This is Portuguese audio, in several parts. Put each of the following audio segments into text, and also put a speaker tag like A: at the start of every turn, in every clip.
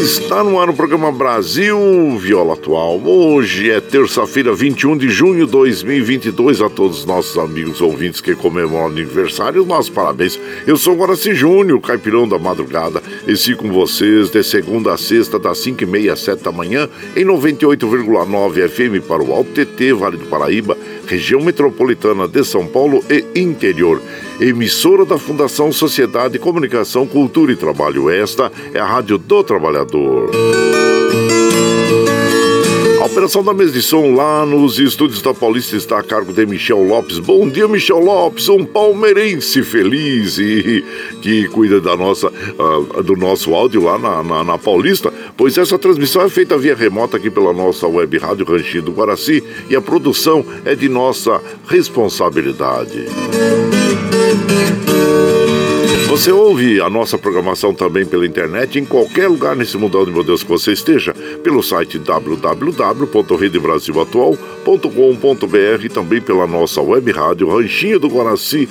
A: Está no ar o programa Brasil Viola Atual. Hoje é terça-feira, 21 de junho de 2022. A todos os nossos amigos ouvintes que comemoram o aniversário, nossos parabéns. Eu sou Guaraci Júnior, caipirão da madrugada, e sigo com vocês de segunda a sexta, das 5 e meia às 7 da manhã, em 98,9 FM para o Alto TT, Vale do Paraíba região metropolitana de São Paulo e interior. Emissora da Fundação Sociedade, Comunicação, Cultura e Trabalho. Esta é a Rádio do Trabalhador. A operação da mesa de som lá nos estúdios da Paulista está a cargo de Michel Lopes. Bom dia, Michel Lopes, um palmeirense feliz e que cuida da nossa, uh, do nosso áudio lá na, na, na, Paulista, pois essa transmissão é feita via remota aqui pela nossa web rádio Ranchinho do Guaraci e a produção é de nossa responsabilidade. Você ouve a nossa programação também pela internet em qualquer lugar nesse mundão de meu Deus que você esteja, pelo site www.redebrasilatual.com.br e também pela nossa web rádio ranchinho do Guaraci.com.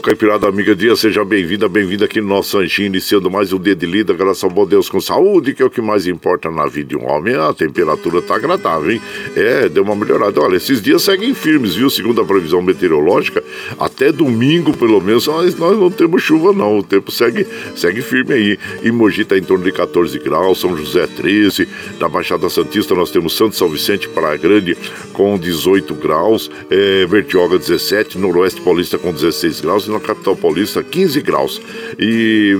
A: Caipirada Amiga Dia, seja bem-vinda, bem-vinda aqui no nosso Anjinho, iniciando mais um dia de lida, graças ao bom Deus com saúde, que é o que mais importa na vida de um homem. A temperatura tá agradável, hein? É, deu uma melhorada. Olha, esses dias seguem firmes, viu? Segundo a previsão meteorológica, até domingo, pelo menos, nós, nós não temos chuva, não. O tempo segue, segue firme aí. Em Mogi tá em torno de 14 graus, São José 13, na Baixada Santista nós temos Santo São Vicente, Praia Grande com 18 graus, é, Vertioga 17, Noroeste Paulista com 16 graus, na capital paulista 15 graus. E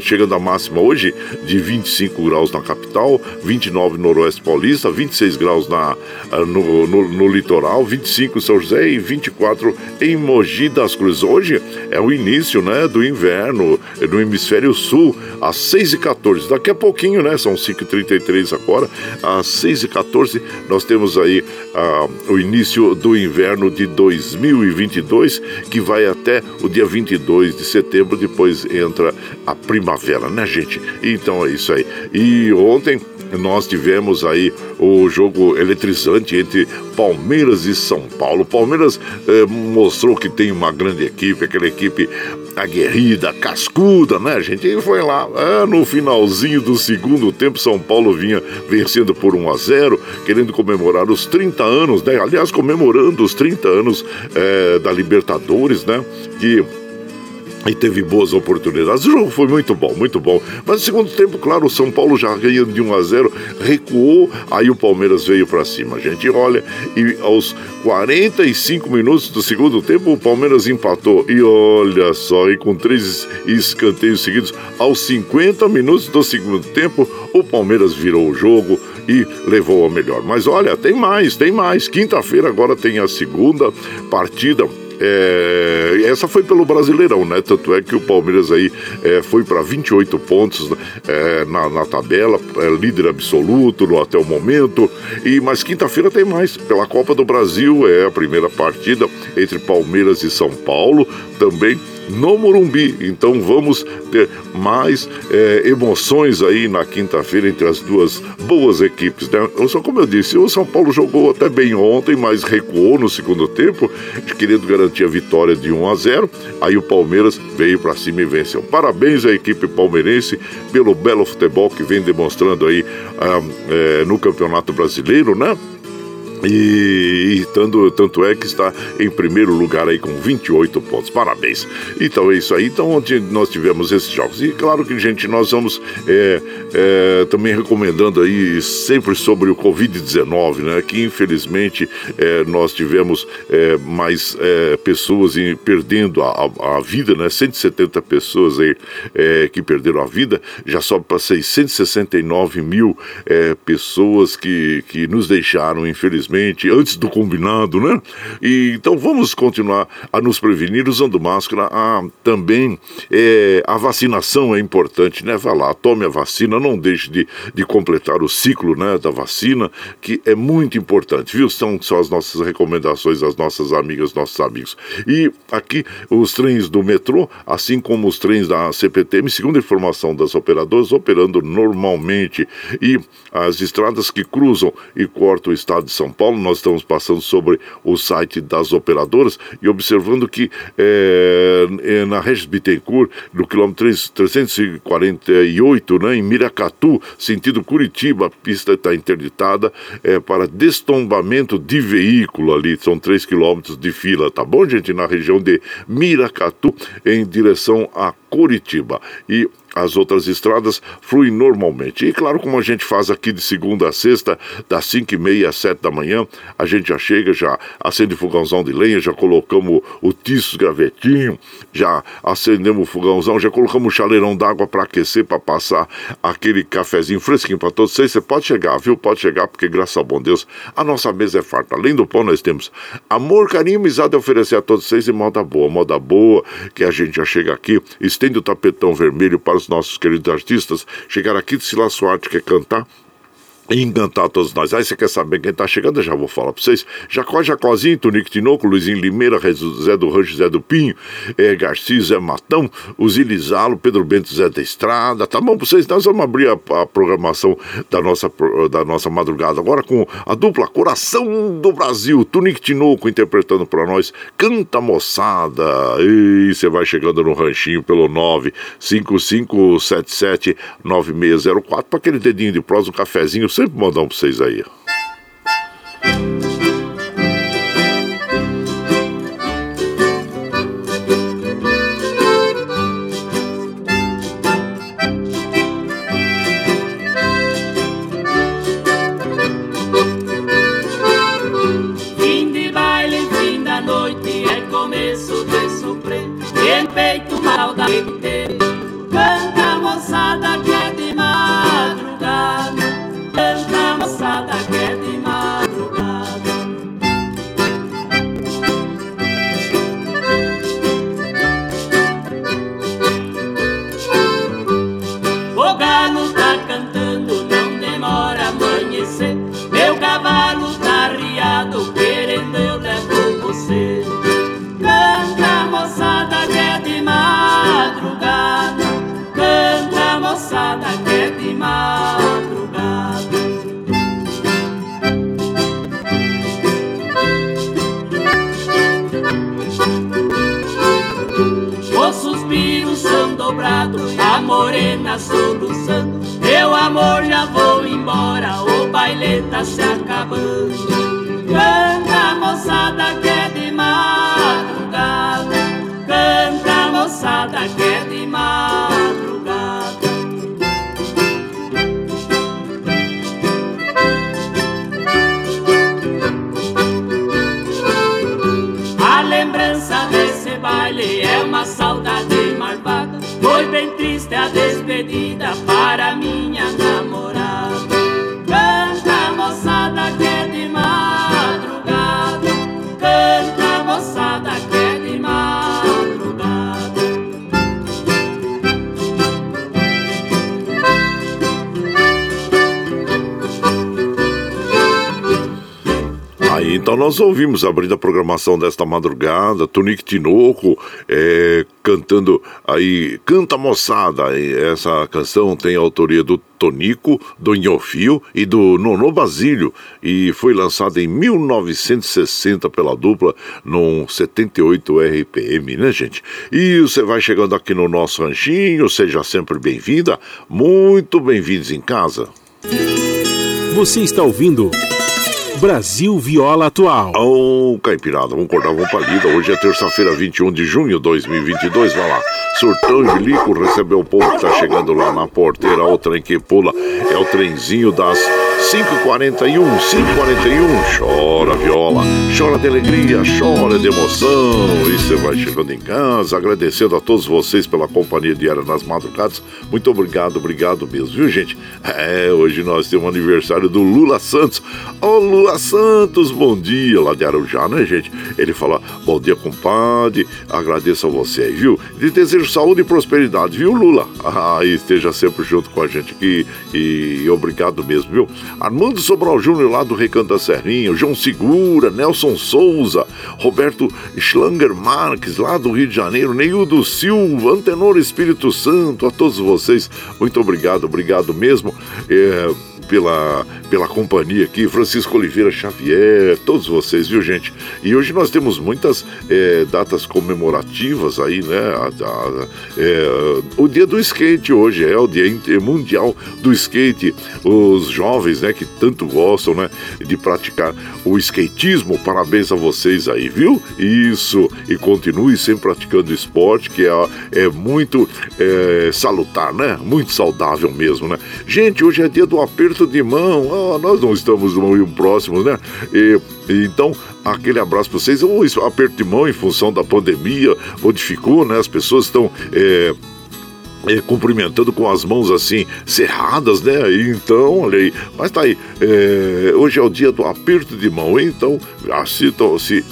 A: chegando a máxima hoje de 25 graus na capital, 29 no noroeste paulista, 26 graus na, ah, no, no, no litoral, 25 em São José e 24 em Mogi das Cruzes. Hoje é o início né, do inverno no hemisfério sul, às 6h14. Daqui a pouquinho, né? São 5h33 agora, às 6h14 nós temos aí ah, o início do inverno de 2022, que vai até o dia 22 de setembro, depois entra a primavera, né, gente? Então é isso aí. E ontem nós tivemos aí o jogo eletrizante entre Palmeiras e São Paulo. Palmeiras eh, mostrou que tem uma grande equipe, aquela equipe aguerrida, cascuda, né, gente? E foi lá, é, no finalzinho do segundo tempo, São Paulo vinha vencendo por 1 a 0, querendo comemorar os 30 anos, né? Aliás, comemorando os 30 anos eh, da Libertadores, né? Que e teve boas oportunidades. O jogo foi muito bom, muito bom. Mas no segundo tempo, claro, o São Paulo já ganhando de 1 a 0, recuou, aí o Palmeiras veio para cima. A gente olha e aos 45 minutos do segundo tempo o Palmeiras empatou. E olha só, e com três escanteios seguidos, aos 50 minutos do segundo tempo, o Palmeiras virou o jogo e levou a melhor. Mas olha, tem mais, tem mais. Quinta-feira agora tem a segunda partida é, essa foi pelo Brasileirão, né? Tanto é que o Palmeiras aí é, foi para 28 pontos é, na, na, tabela, é, líder absoluto no, até o momento. E mas quinta-feira tem mais pela Copa do Brasil é a primeira partida entre Palmeiras e São Paulo também no Morumbi. Então vamos ter mais é, emoções aí na quinta-feira entre as duas boas equipes. Né? Só como eu disse, o São Paulo jogou até bem ontem, mas recuou no segundo tempo, querendo garantir a vitória de 1 a 0. Aí o Palmeiras veio para cima e venceu. Parabéns à equipe palmeirense pelo belo futebol que vem demonstrando aí ah, é, no Campeonato Brasileiro, né? E, e tanto, tanto é que está em primeiro lugar aí com 28 pontos. Parabéns. Então é isso aí. Então, ontem nós tivemos esses jogos. E claro que, gente, nós vamos é, é, também recomendando aí sempre sobre o Covid-19, né? Que infelizmente é, nós tivemos é, mais é, pessoas em, perdendo a, a, vida, né? 170 pessoas aí é, que perderam a vida, já sobe para 669 mil pessoas que, que nos deixaram, infelizmente antes do combinado, né? E, então vamos continuar a nos prevenir usando máscara. Ah, também é, a vacinação é importante, né? Vá lá, tome a vacina, não deixe de, de completar o ciclo né, da vacina, que é muito importante, viu? São só as nossas recomendações, as nossas amigas, nossos amigos. E aqui os trens do metrô, assim como os trens da CPTM, segundo a informação das operadoras, operando normalmente. E as estradas que cruzam e cortam o estado de São Paulo, nós estamos passando sobre o site das operadoras e observando que é, é na Regis Bittencourt, no quilômetro 348, né, em Miracatu, sentido Curitiba, a pista está interditada é, para destombamento de veículo ali, são 3 quilômetros de fila, tá bom, gente? Na região de Miracatu, em direção a Curitiba. E as outras estradas fluem normalmente. E claro, como a gente faz aqui de segunda a sexta, das 5 e meia às 7 da manhã, a gente já chega, já acende fogãozão de lenha, já colocamos o tiço gravetinho, já acendemos o fogãozão, já colocamos o chaleirão d'água para aquecer, para passar aquele cafezinho fresquinho para todos vocês. Você pode chegar, viu? Pode chegar, porque graças ao bom Deus, a nossa mesa é farta. Além do pão, nós temos amor, carinho e amizade a oferecer a todos vocês em moda boa. Moda boa, que a gente já chega aqui, estende o tapetão vermelho para os nossos queridos artistas chegar aqui de Silas Soares, quer cantar, e encantar todos nós. Aí você quer saber quem tá chegando? Eu já vou falar pra vocês. Jacó Jacózinho, Tonico Tinoco, Luizinho Limeira, Zé do Rancho, Zé do Pinho, é, Garcia, Zé Matão, o Zilizalo, Pedro Bento, Zé da Estrada. Tá bom pra vocês? Nós vamos abrir a, a, programação da nossa, da nossa madrugada agora com a dupla Coração do Brasil, Tonico Tinoco interpretando pra nós. Canta moçada. E você vai chegando no ranchinho pelo 95577 9604 pra aquele dedinho de prós, um cafezinho sempre mandar um pra vocês aí.
B: Morena soluçando. Meu amor, já vou embora, o baile tá se acabando. Canta, moçada, que é de madrugada. Canta, moçada, que é de madrugada. Bem triste a despedida para minha namorada.
A: Então nós ouvimos abrindo a programação desta madrugada, Tonique Tinoco é, cantando aí, Canta Moçada. Essa canção tem a autoria do Tonico, do Nhofio e do Nono Basílio e foi lançada em 1960 pela dupla no 78 RPM, né, gente? E você vai chegando aqui no nosso ranchinho, seja sempre bem-vinda, muito bem-vindos em casa.
C: Você está ouvindo Brasil Viola Atual.
A: Ô, oh, Caipirada, vamos acordar, vamos pra lida. Hoje é terça-feira, 21 de junho de 2022. Vai lá. Surtão Bilico recebeu o povo que tá chegando lá na porteira. O trem que pula é o trenzinho das 5h41, 5h41. Chora viola, chora de alegria, chora de emoção. E você vai chegando em casa, agradecendo a todos vocês pela companhia diária nas madrugadas. Muito obrigado, obrigado mesmo, viu, gente? É, hoje nós temos o aniversário do Lula Santos. Ô, oh, Lula Santos, bom dia, lá de Arujá, né, gente? Ele fala, bom dia, compadre, agradeço a você viu? De desejo saúde e prosperidade, viu, Lula? Ah, esteja sempre junto com a gente aqui e obrigado mesmo, viu? Armando Sobral Júnior lá do Recanto da Serrinha, João Segura, Nelson Souza, Roberto Schlanger Marques lá do Rio de Janeiro, Neildo Silva, Antenor Espírito Santo, a todos vocês, muito obrigado, obrigado mesmo. É, pela, pela companhia aqui, Francisco Oliveira Xavier, todos vocês, viu, gente? E hoje nós temos muitas é, datas comemorativas aí, né? A, a, é, o dia do skate hoje é o dia mundial do skate. Os jovens, né, que tanto gostam, né, de praticar o skatismo, parabéns a vocês aí, viu? Isso, e continue sempre praticando esporte, que é, é muito é, salutar, né? Muito saudável mesmo, né? Gente, hoje é dia do aperto de mão, ah, nós não estamos muito próximos, né? E, então, aquele abraço para vocês. O aperto de mão, em função da pandemia, modificou, né? As pessoas estão. É, é, cumprimentando com as mãos assim cerradas, né? Então, olha aí, mas tá aí. É, hoje é o dia do aperto de mão, então assim, se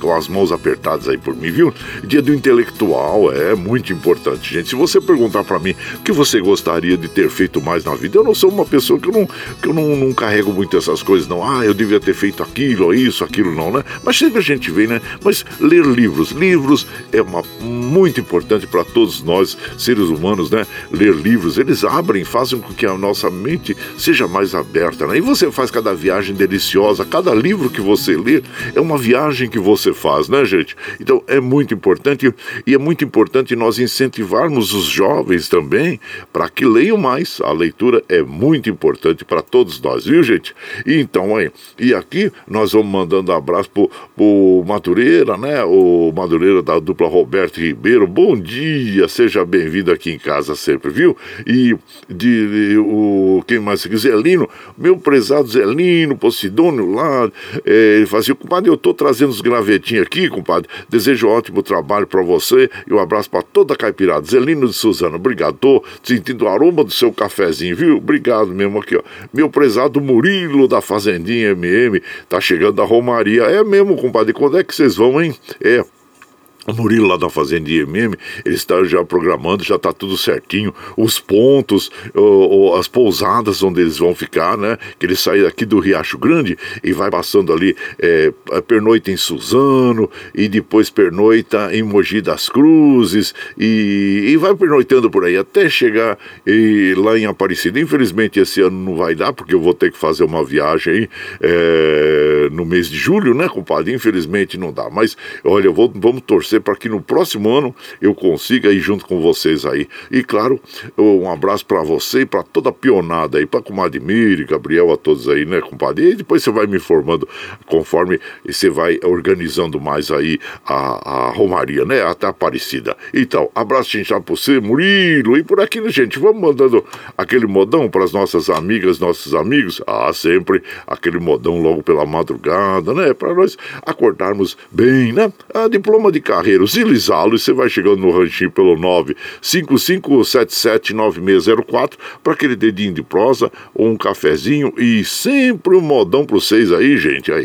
A: com as mãos apertadas aí por mim, viu? Dia do intelectual é muito importante, gente. Se você perguntar para mim o que você gostaria de ter feito mais na vida, eu não sou uma pessoa que eu não que eu não, não carrego muito essas coisas, não. Ah, eu devia ter feito aquilo, isso, aquilo, não, né? Mas sempre a gente vê, né? Mas ler livros, livros é uma muito importante para todos nós seres humanos humanos, né? Ler livros, eles abrem, fazem com que a nossa mente seja mais aberta, né? E você faz cada viagem deliciosa, cada livro que você lê é uma viagem que você faz, né, gente? Então é muito importante e é muito importante nós incentivarmos os jovens também para que leiam mais. A leitura é muito importante para todos nós, viu, gente? E então aí, e aqui nós vamos mandando abraço pro, pro Madureira, né? O Madureira da dupla Roberto Ribeiro. Bom dia, seja bem-vindo aqui em casa casa sempre, viu? E de, de o quem mais aqui? Zelino, meu prezado Zelino, Posidônio lá, é, ele fazia, assim, compadre, eu tô trazendo os gravetinhos aqui, compadre. Desejo um ótimo trabalho para você e um abraço para toda a caipirada. Zelino de Suzano, obrigado. Tô sentindo o aroma do seu cafezinho, viu? Obrigado mesmo aqui, ó. Meu prezado Murilo da Fazendinha MM, tá chegando a Romaria. É mesmo, compadre, quando é que vocês vão, hein? É. O Murilo lá da Fazenda IMM, ele está já programando, já está tudo certinho. Os pontos, o, o, as pousadas onde eles vão ficar, né? Que ele sai aqui do Riacho Grande e vai passando ali, é, pernoita em Suzano, e depois pernoita em Mogi das Cruzes, e, e vai pernoitando por aí até chegar e, lá em Aparecida. Infelizmente esse ano não vai dar, porque eu vou ter que fazer uma viagem aí é, no mês de julho, né, compadre? Infelizmente não dá. Mas olha, vou, vamos torcer torcer para que no próximo ano eu consiga ir junto com vocês aí. E claro, um abraço para você e para toda a pionada aí, para comadre Miri, Gabriel, a todos aí, né, compadre? E depois você vai me informando conforme você vai organizando mais aí a, a Romaria, né? Até a Aparecida. Então, abraço gente para você, Murilo. E por aqui, né, gente? Vamos mandando aquele modão para as nossas amigas, nossos amigos. Ah, sempre aquele modão logo pela madrugada, né? Para nós acordarmos bem, né? A diploma de Carreiros e Lisalo, e você vai chegando no ranchinho pelo 955779604 para aquele dedinho de prosa ou um cafezinho e sempre um modão para vocês aí, gente, aí.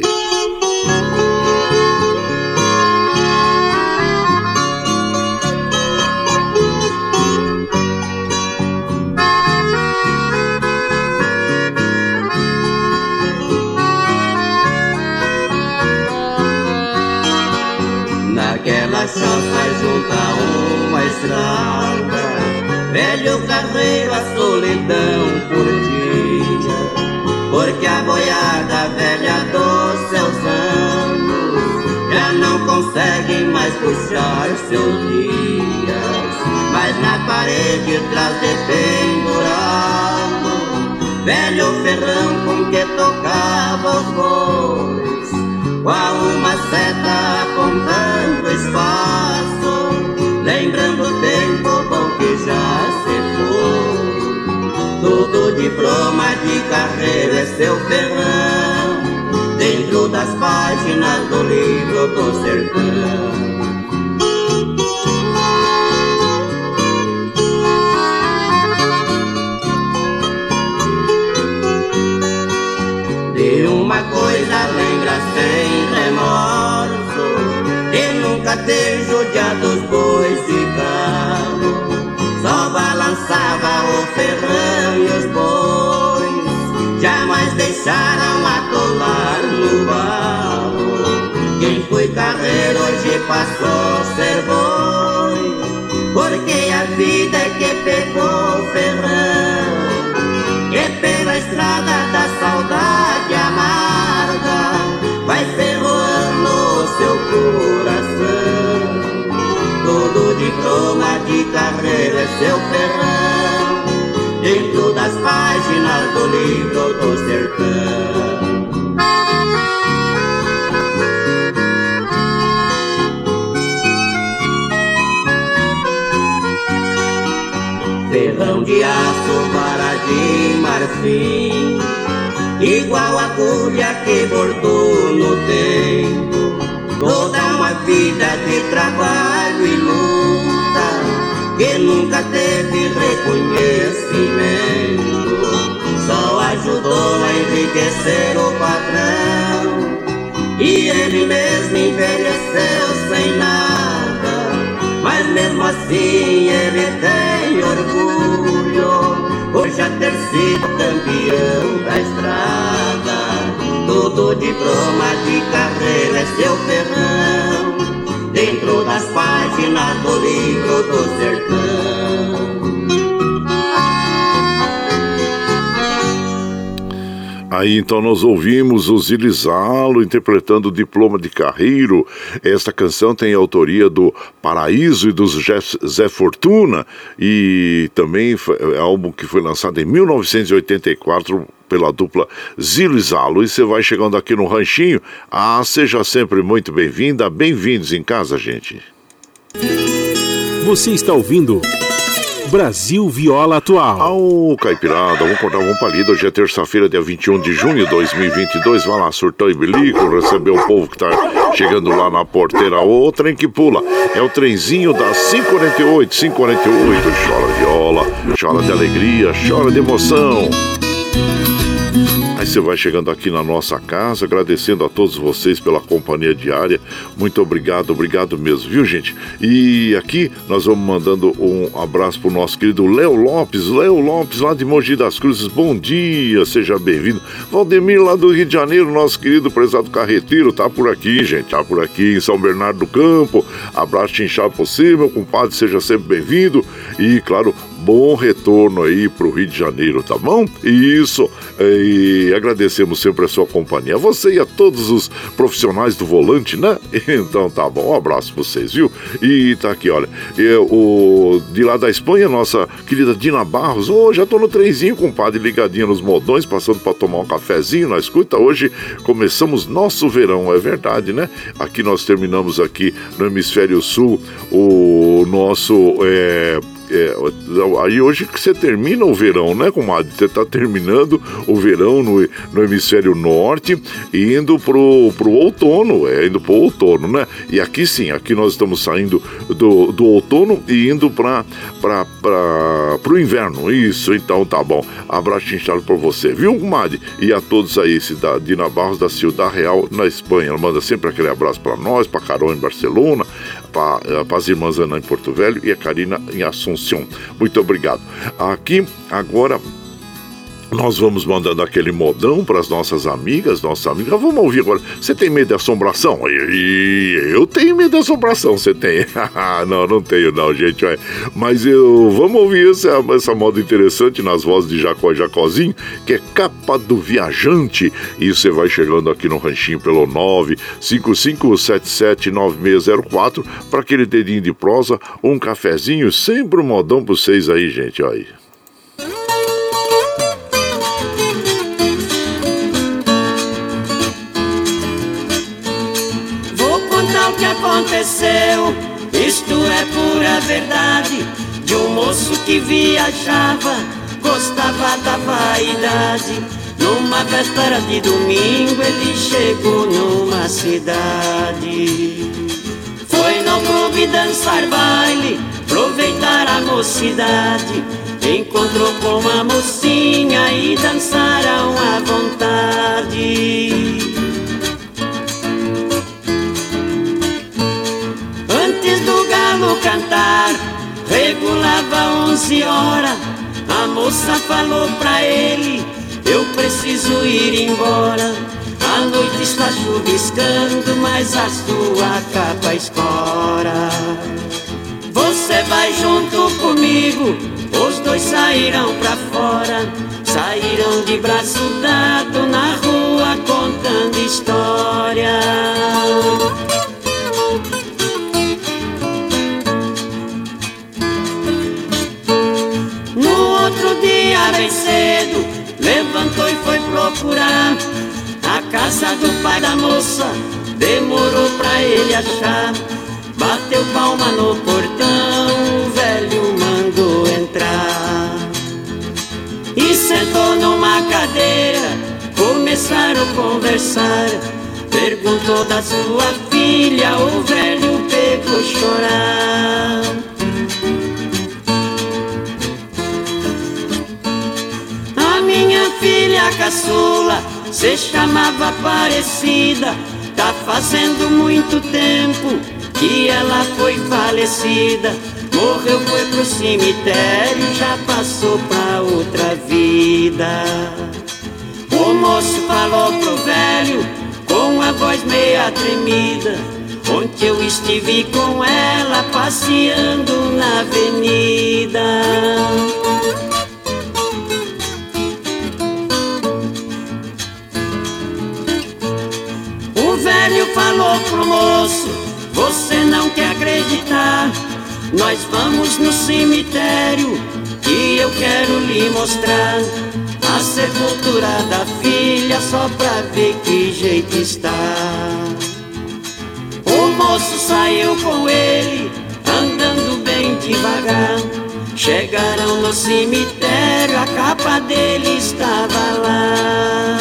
D: Estrada Velho carreiro a solidão curtia Porque a boiada velha dos seus anos Já não consegue mais puxar seus dias. Mas na parede traz de pendurado Velho ferrão com que tocava os bois qual uma seta apontando de carreira é seu ferrão, dentro das páginas do livro do sertão. De uma coisa lembra sem remorso De nunca ter judiado os bois de carro Só balançava o ferrão e os bois Jamais deixaram atolar no barro. Quem foi carreiro hoje passou a ser boi Porque a vida é que pegou o ferrão. E pela estrada da saudade amarga vai ferroando o seu coração. Todo diploma de carreira é seu ferrão, das páginas do livro do sertão. Ferrão de aço, vara de marfim igual a agulha que bordou no tempo. Toda uma vida de trabalho e luta que nunca teve reconhecimento. Só ajudou a enriquecer o patrão e ele mesmo envelheceu sem nada. Mas mesmo assim ele tem orgulho por já ter sido campeão da estrada. Todo diploma de carreira é seu ferrão, dentro das páginas do livro do sertão.
A: Aí então nós ouvimos o Zilizalo interpretando o Diploma de Carreiro. Esta canção tem autoria do Paraíso e do Zé Fortuna e também é álbum que foi lançado em 1984 pela dupla Zilizalo. E você vai chegando aqui no Ranchinho. Ah, seja sempre muito bem-vinda, bem-vindos em casa, gente.
C: Você está ouvindo Brasil Viola Atual.
A: Ao Caipirada, vamos contar um palido. Hoje é terça-feira, dia 21 de junho de 2022. Vai lá, surtão e bilico, receber o povo que tá chegando lá na porteira. O trem que pula é o trenzinho das 548, 548. Chora viola, chora de alegria, chora de emoção. Você vai chegando aqui na nossa casa, agradecendo a todos vocês pela companhia diária. Muito obrigado, obrigado mesmo, viu, gente? E aqui nós vamos mandando um abraço pro nosso querido Léo Lopes, Léo Lopes, lá de Mogi das Cruzes. Bom dia, seja bem-vindo. Valdemir, lá do Rio de Janeiro, nosso querido prezado carreteiro, tá por aqui, gente, tá por aqui em São Bernardo do Campo. Abraço inchado possível, compadre, seja sempre bem-vindo. E, claro, bom retorno aí pro Rio de Janeiro, tá bom? Isso, e agradecemos sempre a sua companhia, você e a todos os profissionais do volante, né? Então tá bom, um abraço pra vocês, viu? E tá aqui, olha, eu, o, de lá da Espanha, nossa querida Dina Barros, ô, oh, já tô no trenzinho, compadre, ligadinha nos modões, passando para tomar um cafezinho na escuta, hoje começamos nosso verão, é verdade, né? Aqui nós terminamos aqui no Hemisfério Sul o nosso... É, é, aí hoje que você termina o verão, né, comadre? Você está terminando o verão no, no hemisfério norte e indo pro, pro outono, é, indo pro outono, né? E aqui sim, aqui nós estamos saindo do, do outono e indo para para pro inverno. Isso, então tá bom. Abraço inchado por você, viu, comadre? E a todos aí, cidade Dina Barros da Ciudad Real, na Espanha. Ela manda sempre aquele abraço para nós, para Carol em Barcelona, para eh, as irmãs Ana em Porto Velho e a Karina em Assunção. Muito obrigado. Aqui, agora, nós vamos mandando aquele modão para as nossas amigas, nossas amigas. Vamos ouvir agora. Você tem medo de assombração? Eu tenho medo de assombração, você tem? não, não tenho não, gente. Mas eu vamos ouvir essa, essa moda interessante nas vozes de Jacó e Jacozinho, que é Capa do Viajante. E você vai chegando aqui no ranchinho pelo 955779604 para aquele dedinho de prosa, um cafezinho, sempre um modão para vocês aí, gente. Olha aí.
E: Aconteceu, isto é pura verdade, de um moço que viajava, gostava da vaidade. Numa véspera de domingo ele chegou numa cidade. Foi no clube dançar baile, aproveitar a mocidade. Encontrou com uma mocinha e dançaram à vontade. No cantar, regulava onze horas. A moça falou pra ele: Eu preciso ir embora. A noite está chuviscando, mas a sua capa escora. Você vai junto comigo, os dois saíram pra fora. Saíram de braço dado na rua contando história. Da moça. Demorou pra ele achar. Bateu palma no portão, o velho mandou entrar. E sentou numa cadeira, começaram a conversar. Perguntou da sua filha, o velho pegou chorar. minha filha caçula se chamava Aparecida. Tá fazendo muito tempo que ela foi falecida. Morreu, foi pro cemitério, já passou pra outra vida. O moço falou pro velho com a voz meia tremida. Ontem eu estive com ela passeando na avenida. Pro moço: Você não quer acreditar? Nós vamos no cemitério e eu quero lhe mostrar a sepultura da filha só pra ver que jeito está. O moço saiu com ele, andando bem devagar. Chegaram no cemitério, a capa dele estava lá.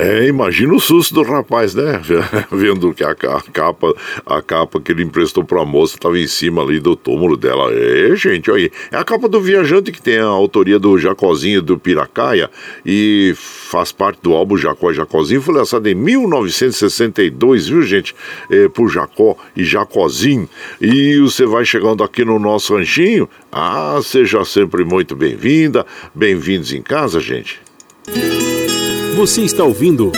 A: É, imagina o susto do rapaz, né? Vendo que a, a, capa, a capa que ele emprestou pra moça estava em cima ali do túmulo dela. É, gente, olha aí. É a capa do Viajante que tem a autoria do Jacozinho do Piracaia e faz parte do álbum Jacó e Jacozinho. Foi lançado em 1962, viu, gente? É, por Jacó e Jacozinho. E você vai chegando aqui no nosso ranchinho. Ah, seja sempre muito bem-vinda. Bem-vindos em casa, gente.
C: Você está ouvindo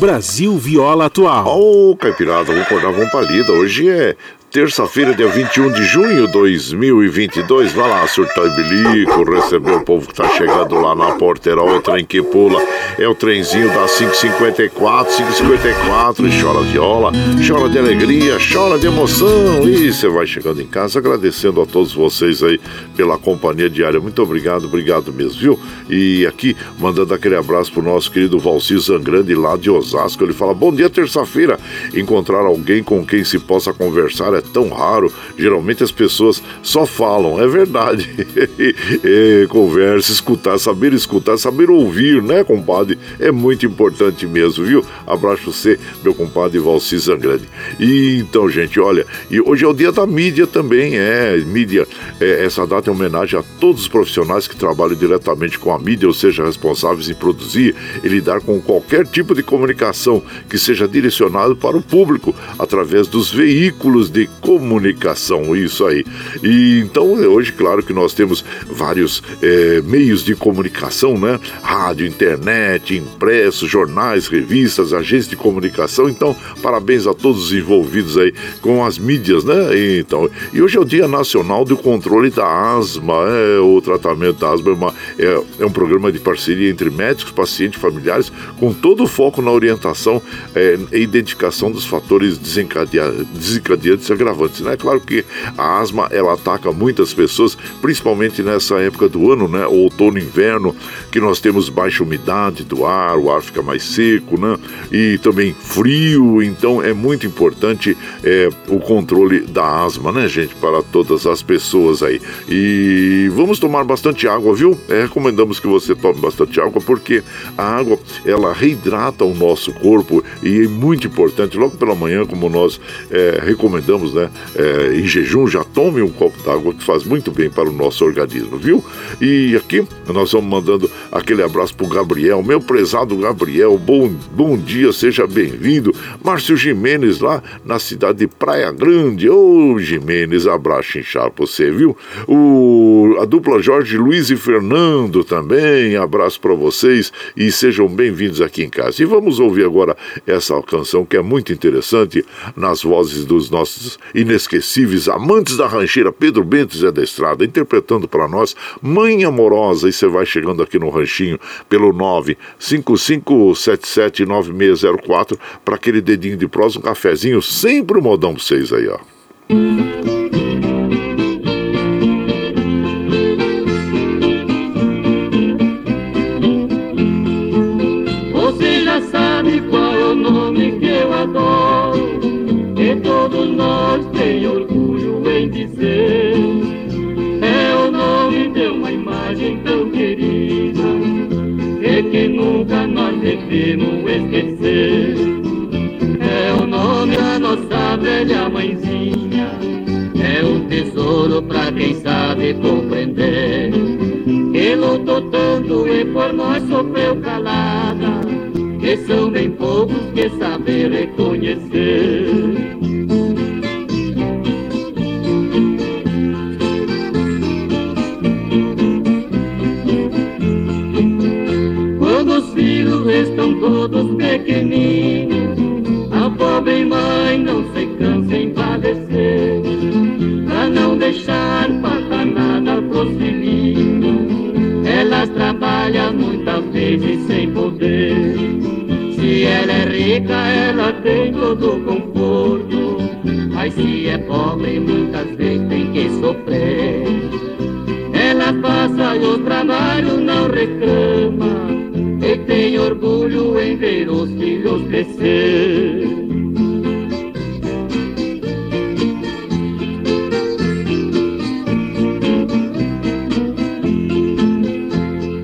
C: Brasil Viola Atual.
A: Ô, oh, Caipirada, vamos acordar, vamos palida. Hoje é terça-feira, dia 21 de junho de 2022. Vai lá, surtar e bilico, receber o povo que tá chegando lá na porteira. O trem que pula é o trenzinho da 554, 554. E chora viola, chora de alegria, chora de emoção. E você vai chegando em casa agradecendo a todos vocês aí pela companhia diária. Muito obrigado, obrigado mesmo, viu? E aqui, mandando aquele abraço pro nosso querido Valci Zangrande lá de Osasco. Ele fala: Bom dia, terça-feira. Encontrar alguém com quem se possa conversar é tão raro. Geralmente as pessoas só falam, é verdade. é, conversa, escutar, saber escutar, saber ouvir, né, compadre? É muito importante mesmo, viu? Abraço você, meu compadre Valci Zangrande. E então, gente, olha, e hoje é o dia da mídia também, é, mídia, é, essa data é homenagem a todos os profissionais que trabalham diretamente com a mídia, ou seja, responsáveis em produzir e lidar com qualquer tipo de comunicação que seja direcionado para o público através dos veículos de comunicação, isso aí. E então hoje, claro que nós temos vários é, meios de comunicação, né? Rádio, internet, impresso, jornais, revistas, agências de comunicação. Então, parabéns a todos os envolvidos aí com as mídias, né? E, então, e hoje é o Dia Nacional do Controle da Asma. É, o tratamento da asma é, uma, é, é um programa de parceria entre médicos, pacientes, familiares, com todo o foco na orientação é, e identificação dos fatores desencadeantes agravantes, né? Claro que a asma ela ataca muitas pessoas, principalmente nessa época do ano, né? Outono, inverno, que nós temos baixa umidade do ar, o ar fica mais seco, né? E também frio, então é muito importante é, o controle da asma, né, gente, para todas as pessoas aí. E vamos tomar bastante água, viu? É, recomendamos que você tome bastante água porque a água ela reidrata o nosso corpo e é muito importante logo pela manhã, como nós é, recomendamos, né? É, em jejum, já tome um copo d'água que faz muito bem para o nosso organismo, viu? E aqui nós vamos mandando aquele abraço pro Gabriel, meu prezado Gabriel, bom, bom dia, seja bem-vindo. Márcio Jimenez lá na cidade de Praia Grande, ô Jimenez, abraço inchado você, viu? O, a dupla Jorge Luiz e Fernando também, abraço para vocês e sejam bem-vindos aqui em casa. E vamos ouvir agora essa canção que é muito interessante nas vozes dos nossos inesquecíveis amantes da rancheira Pedro Bento Zé da Estrada, interpretando para nós Mãe Amorosa. E você vai chegando aqui no ranchinho pelo 955779604 para aquele dedinho de prosa, um cafezinho, sempre um modão pra vocês aí, ó.
F: Nunca nós devemos esquecer É o nome da nossa velha mãezinha é um tesouro pra quem sabe compreender. Que lutou tanto e por nós sofreu calada, que são bem poucos que sabem reconhecer. Todos pequeninos, a pobre mãe não se cansa em padecer não deixar faltar nada pros filhinhos. Elas trabalham muitas vezes sem poder. Se ela é rica, ela tem todo o conforto. Mas se é pobre, muitas vezes tem que sofrer. Ela passa o trabalho, não reclama orgulho em ver os filhos crescer.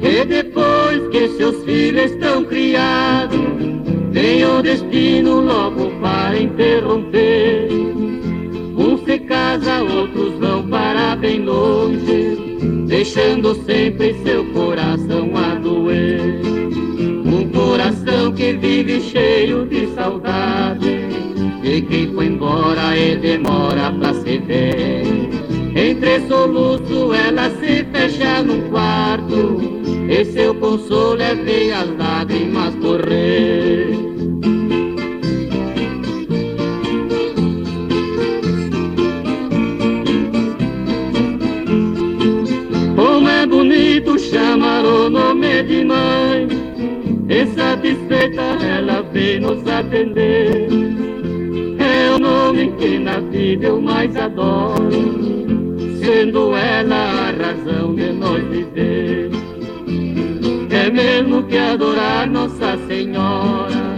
F: E depois que seus filhos estão criados, vem o destino logo para interromper. Um se casa, outros vão para bem longe, deixando sempre seu coração vive cheio de saudade, e quem foi embora e demora pra se ver. Entre soluço ela se fecha num quarto, e seu consolo é ver as lágrimas correr. Como é bonito chamar o nome de mãe, satisfeita ela vem nos atender. É o nome que na vida eu mais adoro sendo ela a razão de nós viver. É mesmo que adorar Nossa Senhora,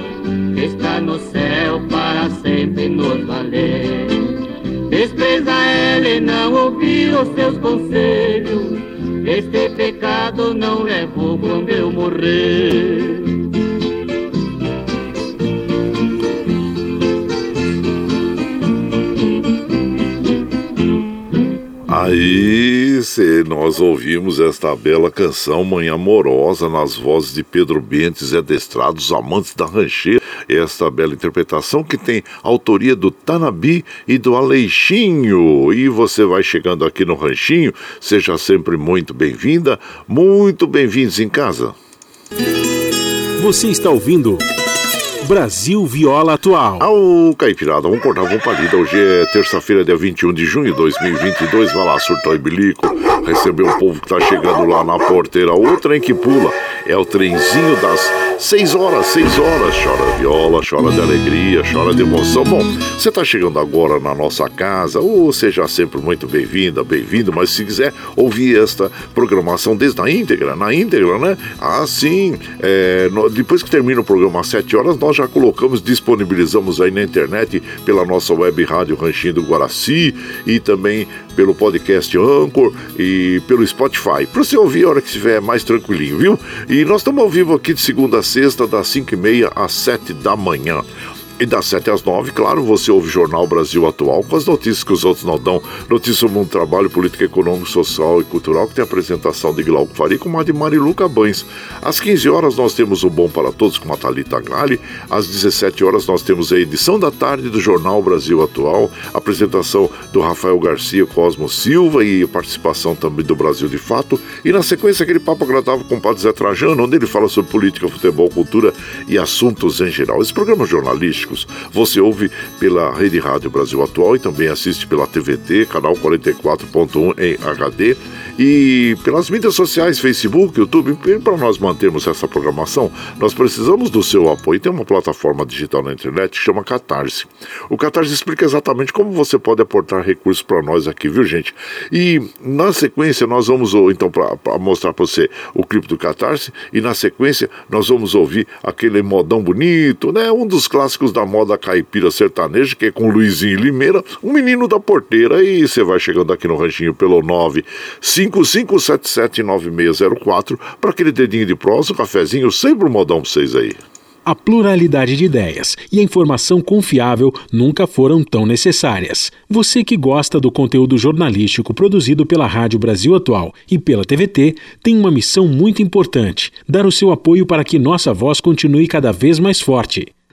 F: que está no céu para sempre nos valer. Despreza ela e não ouvir os seus conselhos, este pecado não levou quando eu morrer.
A: Se nós ouvimos esta bela canção Mãe Amorosa nas vozes de Pedro Bentes e Adestrado, os amantes da rancheira. Esta bela interpretação que tem autoria do Tanabi e do Aleixinho. E você vai chegando aqui no ranchinho, seja sempre muito bem-vinda, muito bem-vindos em casa.
C: Você está ouvindo Brasil Viola Atual.
A: Ao Caipirada, vamos cortar uma palida. Hoje é terça-feira, dia 21 de junho de 2022. Vai lá, surtou e bilico. Recebeu o povo que tá chegando lá na porteira. O trem que pula é o trenzinho das 6 horas, 6 horas. Chora viola, chora de alegria, chora de emoção. Bom, você tá chegando agora na nossa casa, ou seja sempre muito bem-vinda, bem-vindo. Mas se quiser ouvir esta programação desde a íntegra, na íntegra, né? Ah, sim. É, no, depois que termina o programa às 7 horas, nós já colocamos, disponibilizamos aí na internet pela nossa web rádio Ranchinho do Guaraci e também pelo podcast Anchor e pelo Spotify. Para você ouvir a hora que estiver mais tranquilinho, viu? E nós estamos ao vivo aqui de segunda a sexta, das 5 e meia às 7 da manhã. E das 7 às 9, claro, você ouve o Jornal Brasil Atual com as notícias que os outros não dão. Notícias sobre um trabalho político, econômico, social e cultural que tem a apresentação de Glauco Faria com a de Marilu Cabães. Às 15 horas nós temos o Bom para Todos com a Thalita Gali. Às 17 horas nós temos a edição da tarde do Jornal Brasil Atual, apresentação do Rafael Garcia Cosmo Silva e participação também do Brasil de Fato. E na sequência aquele papo agradável com o Padre Zé Trajano, onde ele fala sobre política, futebol, cultura e assuntos em geral. Esse programa jornalístico você ouve pela Rede Rádio Brasil Atual e também assiste pela TVT, canal 44.1 em HD e pelas mídias sociais, Facebook, YouTube. Para nós mantermos essa programação, nós precisamos do seu apoio. Tem uma plataforma digital na internet que chama Catarse. O Catarse explica exatamente como você pode aportar recursos para nós aqui, viu, gente? E na sequência, nós vamos, então, para mostrar para você o clipe do Catarse, e na sequência, nós vamos ouvir aquele modão bonito, né? Um dos clássicos da moda caipira sertaneja, que é com Luizinho Limeira, um menino da porteira. E você vai chegando aqui no ranchinho pelo 955779604 para aquele dedinho de prosa, um cafezinho, sempre um modão para vocês aí.
C: A pluralidade de ideias e a informação confiável nunca foram tão necessárias. Você que gosta do conteúdo jornalístico produzido pela Rádio Brasil Atual e pela TVT tem uma missão muito importante: dar o seu apoio para que nossa voz continue cada vez mais forte.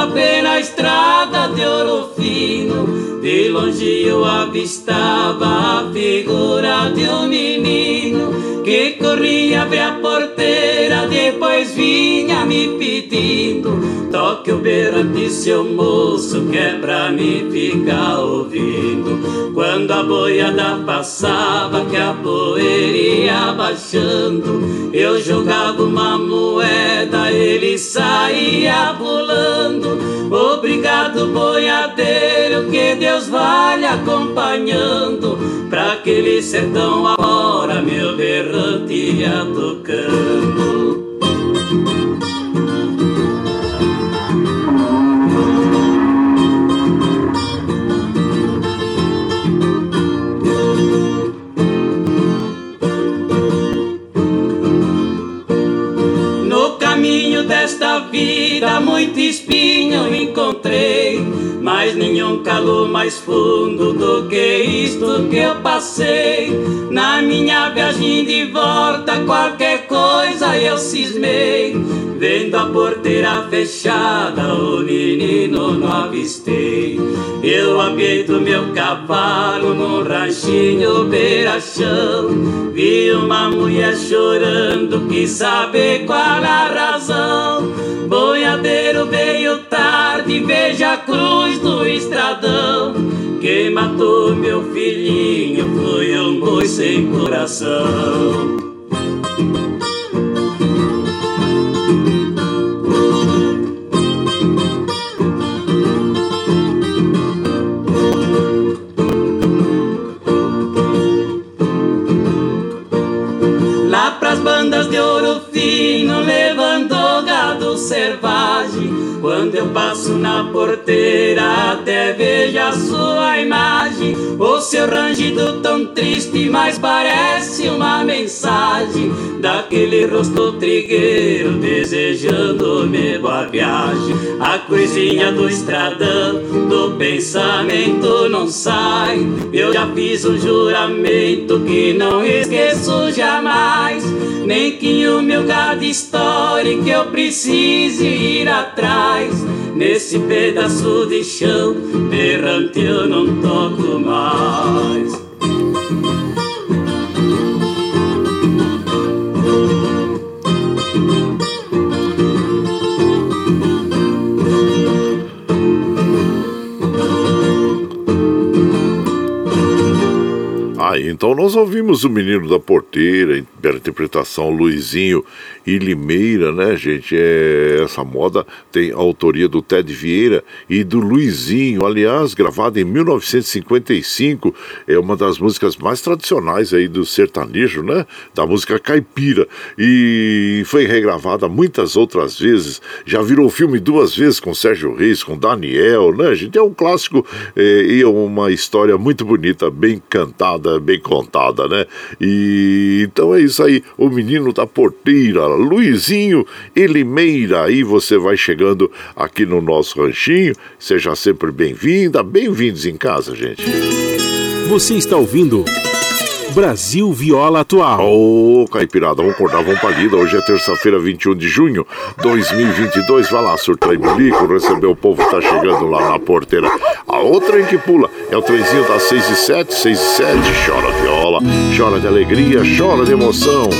B: Viajava pela estrada de ouro fino, de longe eu avistava a figura de um menino que corria abrir a porteira, depois vinha me pedindo: toque o berrante, seu moço, que é pra me ficar ouvindo. Quando a boiada passava, que a poeira ia baixando, eu jogava uma moeda, ele saía pulando. Obrigado, boiadeiro, que Deus vai lhe acompanhando. Pra aquele sertão agora, meu berrante ia tocando. Mas nenhum calor mais fundo do que isto que eu passei. Na minha viagem de volta, qualquer coisa eu cismei. Vendo a porteira fechada, o menino não avistei. Eu apiei do meu cavalo num ranchinho beira-chão. Vi uma mulher chorando, quis saber qual a razão. Veja a cruz do estradão. Quem matou meu filhinho foi um boi sem coração. O seu rangido tão triste, mas parece uma mensagem daquele rosto trigueiro desejando-me boa viagem. A coisinha do estradão, do pensamento não sai. Eu já fiz um juramento que não esqueço jamais. Nem que o meu gado histórico eu precise ir atrás. Nesse pedaço de chão, errante eu não toco mais.
A: Ah, então nós ouvimos o Menino da Porteira, pela interpretação Luizinho e Limeira, né, gente? É, essa moda tem autoria do Ted Vieira e do Luizinho, aliás, gravada em 1955, é uma das músicas mais tradicionais aí do sertanejo, né? Da música caipira. E foi regravada muitas outras vezes, já virou filme duas vezes com Sérgio Reis, com Daniel, né, gente? É um clássico é, e é uma história muito bonita, bem cantada, bem contada, né? E então é isso aí, o menino da porteira, Luizinho e Limeira. Aí você vai chegando aqui no nosso ranchinho. Seja sempre bem-vinda, bem-vindos em casa, gente.
C: Você está ouvindo Brasil Viola Atual.
A: Ô, oh, Caipirada, vamos acordar, vamos pra lida. Hoje é terça-feira, 21 de junho de 2022. Vai lá, surtar e bilico, receber o povo tá chegando lá na porteira. A outra em que pula é o trenzinho das 6 e 7, 6 e 7. Chora viola, chora de alegria, chora de emoção.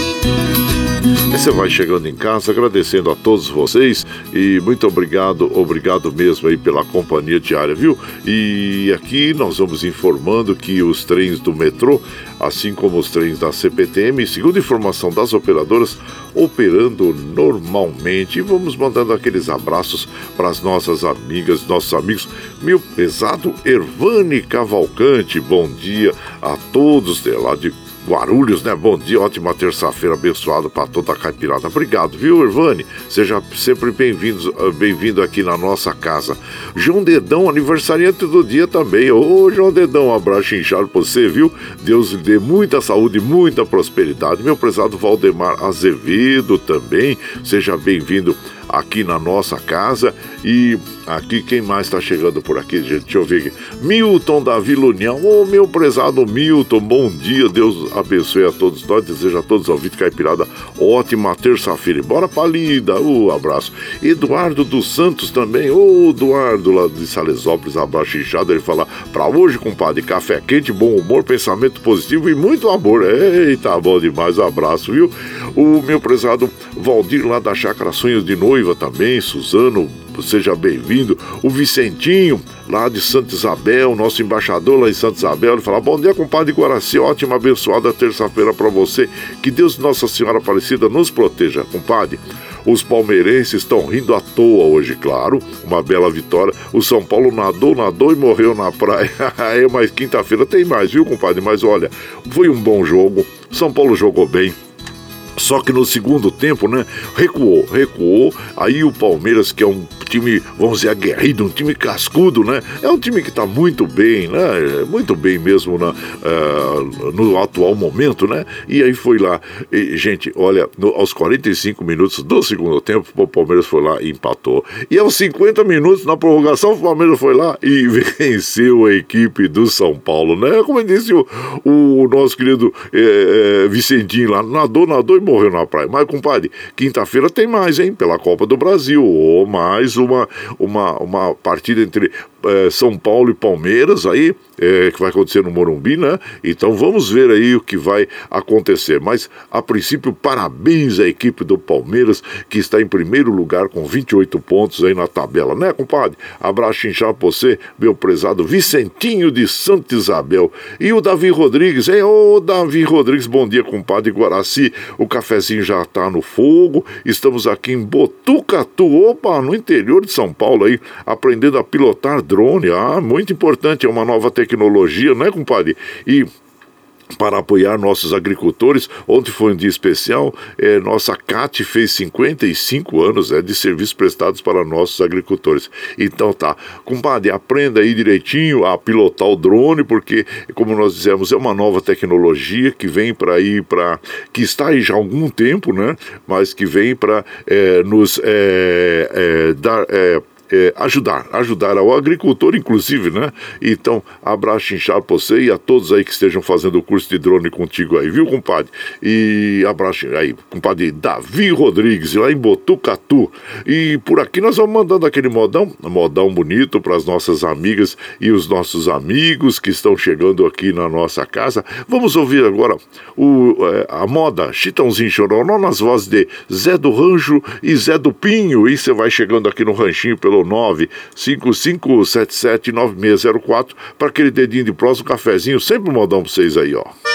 A: Você vai chegando em casa agradecendo a todos vocês e muito obrigado, obrigado mesmo aí pela companhia diária, viu? E aqui nós vamos informando que os trens do metrô, assim como os trens da CPTM, segundo informação das operadoras, operando normalmente. E vamos mandando aqueles abraços para as nossas amigas, nossos amigos. Meu pesado Ervane Cavalcante, bom dia a todos de lá de Guarulhos, né? Bom dia, ótima terça-feira abençoada para toda a caipirada. Obrigado, viu, Irvane? Seja sempre bem-vindo ah, bem -vindo aqui na nossa casa. João Dedão, aniversariante do dia também. Ô, João Dedão, um abraço inchado para você, viu? Deus lhe dê muita saúde, muita prosperidade. Meu prezado Valdemar Azevedo também, seja bem-vindo aqui na nossa casa. E aqui, quem mais está chegando por aqui, gente? Deixa eu ver aqui. Milton da Vila União. Ô, meu prezado Milton, bom dia. Deus abençoe a todos nós. Desejo a todos ouvintes Caipirada ótima terça-feira. Bora pra lida. Um abraço. Eduardo dos Santos também. Ô, Eduardo lá de Salesópolis, abraço inchado. Ele fala pra hoje, compadre, café quente, bom humor, pensamento positivo e muito amor. Eita, bom demais. Abraço, viu? O meu prezado Valdir lá da Chácara Sonhos de Também, Suzano, seja bem-vindo. O Vicentinho, lá de Santa Isabel, nosso embaixador lá em Santa Isabel, ele fala: Bom dia, compadre Guaraci, ótima, abençoada terça-feira para você. Que Deus Nossa Senhora Aparecida nos proteja, compadre. Os palmeirenses estão rindo à toa hoje, claro. Uma bela vitória. O São Paulo nadou, nadou e morreu na praia. é, mas quinta-feira tem mais, viu, compadre? Mas olha, foi um bom jogo. São Paulo jogou bem. Só que no segundo tempo, né, recuou, recuou. Aí o Palmeiras, que é um time, vamos dizer, aguerrido, um time cascudo, né? É um time que está muito bem, né? Muito bem mesmo na, uh, no atual momento, né? E aí foi lá. E, gente, olha, no, aos 45 minutos do segundo tempo, o Palmeiras foi lá e empatou. E aos 50 minutos, na prorrogação, o Palmeiras foi lá e venceu a equipe do São Paulo, né? Como disse o, o nosso querido é, é, Vicentinho lá, nadou, nadou e morreu na praia. Mas, compadre, quinta-feira tem mais, hein? Pela Copa do Brasil. Ou mais uma, uma, uma partida entre é, São Paulo e Palmeiras aí, é, que vai acontecer no Morumbi, né? Então vamos ver aí o que vai acontecer. Mas, a princípio, parabéns à equipe do Palmeiras, que está em primeiro lugar com 28 pontos aí na tabela, né, compadre? Abraço inchado pra você, meu prezado Vicentinho de Santa Isabel. E o Davi Rodrigues, hein? Ô, Davi Rodrigues, bom dia, compadre Guaraci. O cafezinho já tá no fogo. Estamos aqui em Botucatu, opa, no interior de São Paulo aí, aprendendo a pilotar drone. Ah, muito importante, é uma nova tecnologia, não é, compadre? E para apoiar nossos agricultores. Ontem foi um dia especial. É, nossa CAT fez 55 anos é, de serviços prestados para nossos agricultores. Então tá, compadre, aprenda aí direitinho a pilotar o drone, porque, como nós dizemos, é uma nova tecnologia que vem para ir para. que está aí já há algum tempo, né? Mas que vem para é, nos é, é, dar é, ajudar, ajudar ao agricultor, inclusive, né? Então, abraço inchado pra você e a todos aí que estejam fazendo o curso de drone contigo aí, viu, compadre? E abraço aí, compadre Davi Rodrigues, lá em Botucatu. E por aqui nós vamos mandando aquele modão, modão bonito para as nossas amigas e os nossos amigos que estão chegando aqui na nossa casa. Vamos ouvir agora o, é, a moda Chitãozinho Chororó nas vozes de Zé do Rancho e Zé do Pinho. E você vai chegando aqui no ranchinho pelo 955779604 para aquele dedinho de próximo, um cafezinho, sempre um modão para vocês aí, ó.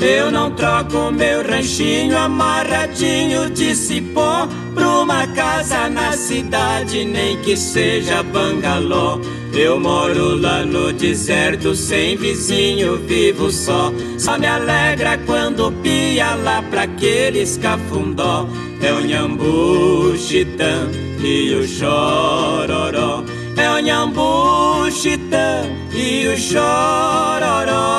B: Eu não troco meu ranchinho amarradinho de cipó Pra uma casa na cidade, nem que seja bangalô. Eu moro lá no deserto, sem vizinho, vivo só. Só me alegra quando pia lá pra aqueles cafundó. É o nhambu, chitã e o chororó. É o nhambu, chitã e o chororó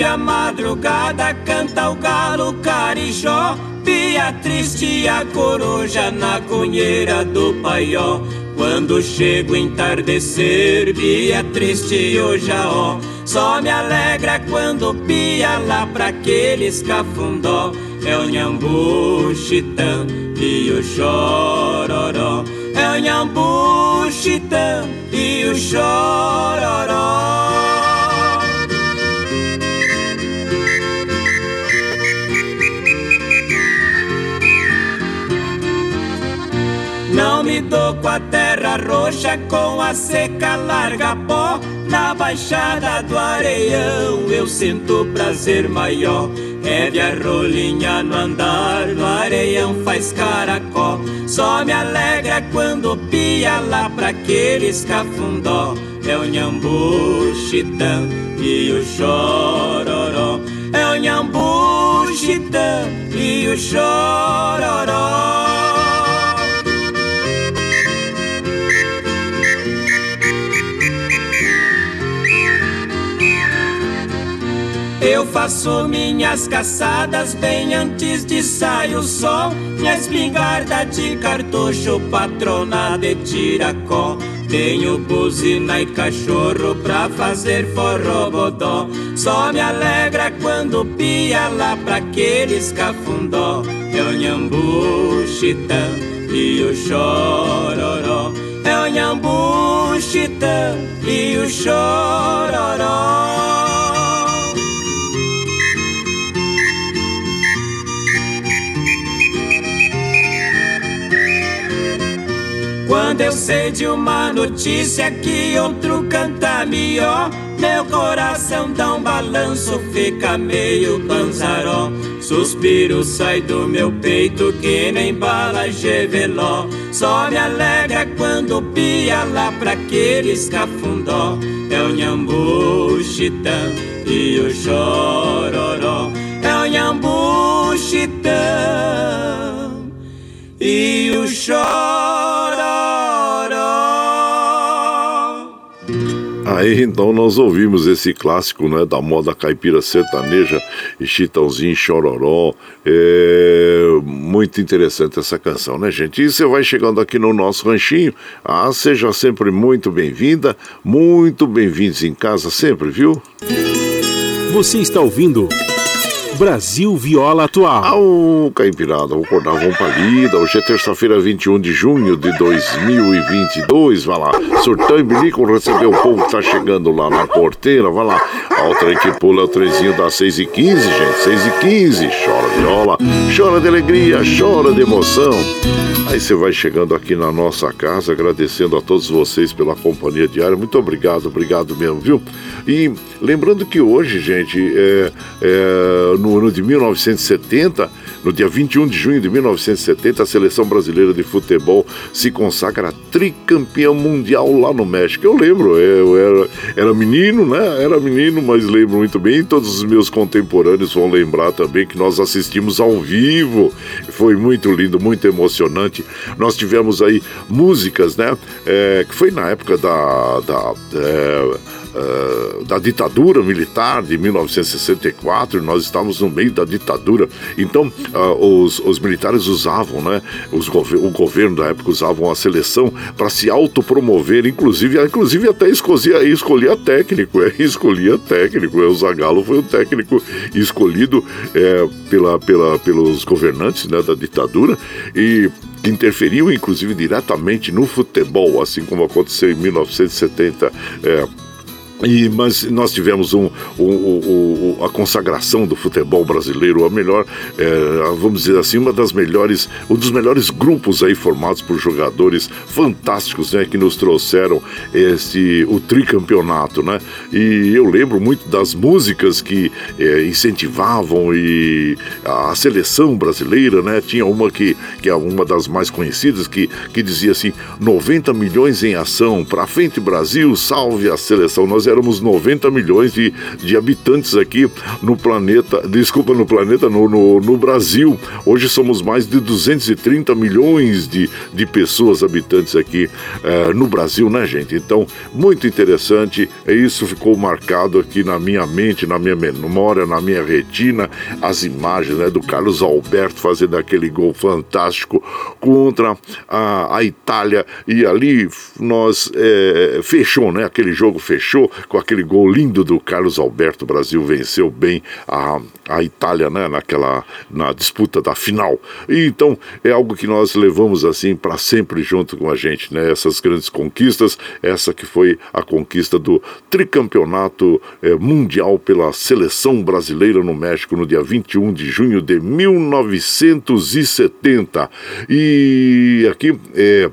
B: Rompe a madrugada, canta o galo carijó. Pia triste a coruja na cunheira do paió. Quando chega o entardecer, Bia triste o jaó. Só me alegra quando pia lá pra aqueles cafundó. É o nhambu, chitã e o chororó. É o nhambu, chitã e o chororó. Não me dou com a terra roxa, com a seca larga pó. Na baixada do areião eu sinto prazer maior. É a rolinha no andar, no areião faz caracó. Só me alegra quando pia lá pra aqueles cafundó. É o nhambu, chitã e o chororó. É o nhambu, chitã e o chororó. Eu faço minhas caçadas bem antes de sair o sol. Minha espingarda de cartucho, patrona de tiracó. Tenho buzina e cachorro pra fazer forrobodó. Só me alegra quando pia lá pra aqueles cafundó. É o nhambu, chitã e o chororó. É o nhambu, chitã e o chororó. Quando eu sei de uma notícia que outro canta melhor, meu coração dá um balanço, fica meio panzaró. Suspiro sai do meu peito que nem bala geveló. Só me alegra quando pia lá pra aqueles cafundó. É o nhambu, chitã e o chororó. É o nhambu, chitã e o chororó.
A: Aí então nós ouvimos esse clássico né, da moda caipira sertaneja Chitãozinho Chororó. É muito interessante essa canção, né, gente? E você vai chegando aqui no nosso ranchinho. Ah, seja sempre muito bem-vinda, muito bem-vindos em casa sempre, viu?
C: Você está ouvindo. Brasil Viola Atual.
A: Ao Caipirada, vou acordar, vamos pra lida. Hoje é terça-feira, 21 de junho de 2022. Vai lá, surtão e bilico, recebeu o povo que tá chegando lá na porteira. Vai lá, ao trem que pula é o trezinho das 6 e 15 gente. 6 e 15 Chora viola, chora de alegria, chora de emoção. Aí você vai chegando aqui na nossa casa, agradecendo a todos vocês pela companhia diária. Muito obrigado, obrigado mesmo, viu? E lembrando que hoje, gente, é, é no ano de 1970, no dia 21 de junho de 1970, a seleção brasileira de futebol se consagra tricampeã mundial lá no México. Eu lembro, eu era, era menino, né? Era menino, mas lembro muito bem. E todos os meus contemporâneos vão lembrar também que nós assistimos ao vivo. Foi muito lindo, muito emocionante. Nós tivemos aí músicas, né? É, que foi na época da. da é, uh, da ditadura militar de 1964, nós estávamos no meio da ditadura. Então, uh, os, os, militares usavam, né? Os o governo da época usavam a seleção para se autopromover, inclusive, inclusive até escolhia, escolhia técnico, é, escolhia técnico. É, o Zagallo foi o técnico escolhido é, pela, pela, pelos governantes né, da ditadura e que interferiu inclusive diretamente no futebol, assim como aconteceu em 1970. É, e, mas nós tivemos um, um, um, a consagração do futebol brasileiro, a melhor, é, vamos dizer assim, uma das melhores, um dos melhores grupos aí formados por jogadores fantásticos, né, que nos trouxeram esse o tricampeonato, né? E eu lembro muito das músicas que é, incentivavam e a, a, seleção brasileira, né? Tinha uma que, que é uma das mais conhecidas que, que dizia assim: 90 milhões em ação, para frente Brasil, salve a seleção. Nós éramos 90 milhões de, de habitantes aqui no planeta, desculpa, no planeta, no, no, no Brasil. Hoje somos mais de 230 milhões de, de pessoas habitantes aqui uh, no Brasil, né, gente? Então, muito interessante. É isso ficou marcado aqui na minha mente, na minha memória, na minha retina, as imagens né, do Carlos Alberto fazendo aquele gol fantástico contra a, a Itália. E ali nós é, fechou, né? Aquele jogo fechou com aquele gol lindo do Carlos Alberto. O Brasil venceu bem a, a Itália, né, naquela na disputa da final. E então é algo que nós levamos assim para sempre junto com a gente, né? Essas grandes conquistas, essa que foi a conquista do tricampeonato eh, mundial pela seleção brasileira no México no dia 21 de junho de 1970. E aqui é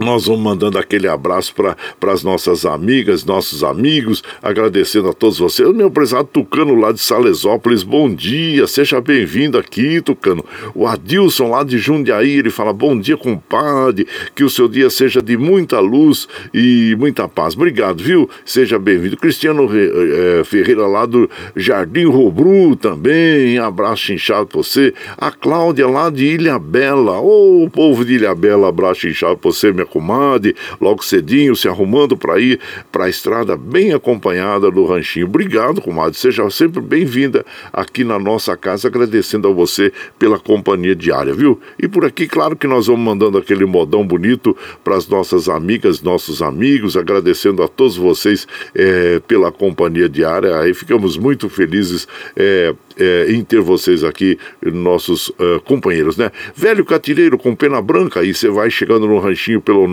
A: nós vamos mandando aquele abraço para as nossas amigas, nossos amigos, agradecendo a todos vocês. O meu prezado Tucano lá de Salesópolis, bom dia, seja bem-vindo aqui, Tucano. O Adilson lá de Jundiaí, ele fala: bom dia, compadre, que o seu dia seja de muita luz e muita paz. Obrigado, viu? Seja bem-vindo. Cristiano é, Ferreira lá do Jardim Robru também, abraço inchado para você. A Cláudia lá de Ilha Bela, ô oh, povo de Ilha Bela, abraço inchado para você, minha comadre, logo cedinho, se arrumando para ir para a estrada, bem acompanhada do ranchinho. Obrigado, comadre. Seja sempre bem-vinda aqui na nossa casa, agradecendo a você pela companhia diária, viu? E por aqui, claro que nós vamos mandando aquele modão bonito para as nossas amigas, nossos amigos, agradecendo a todos vocês é, pela companhia diária. Aí ficamos muito felizes. É, é, em ter vocês aqui, nossos companheiros, né? Velho Catireiro com pena branca, aí você vai chegando no ranchinho pelo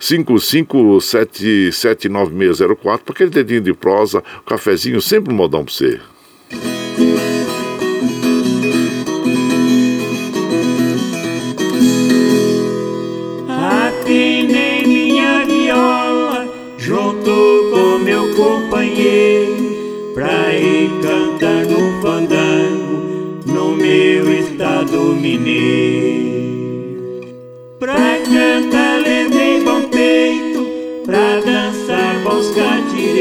A: 955779604 para aquele dedinho de prosa, cafezinho, sempre um modão para você.
G: Afinei minha viola junto com meu companheiro pra ir cantar no fandango no meu estado mineiro. Pra cantar levei bom peito, pra dançar bons catireiros.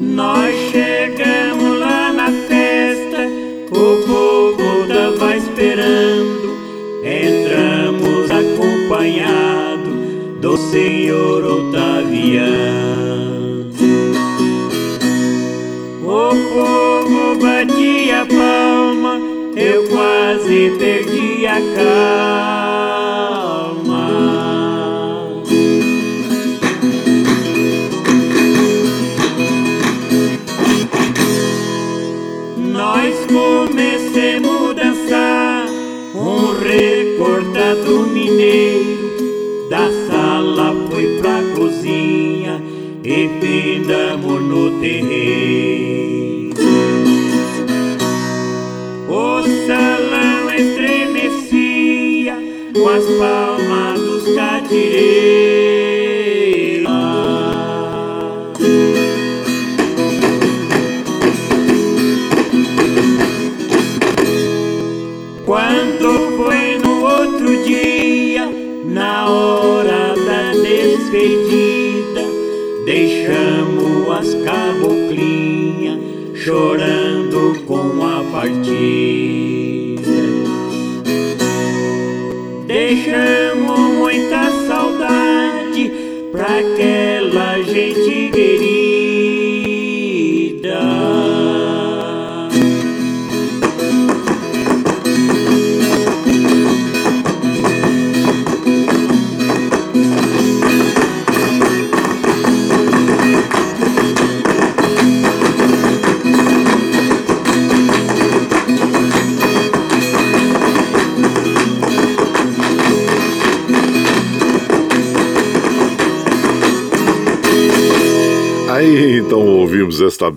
G: Nós chegamos lá na festa, o povo tava esperando. Entramos acompanhado do senhor Otaviano. O povo batia palma, eu quase perdi a calma. Nós comecemos a dançar um recordado mineiro. Da sala foi pra cozinha e findamos no terreiro. Salão estremecia com as palmas dos catireiros.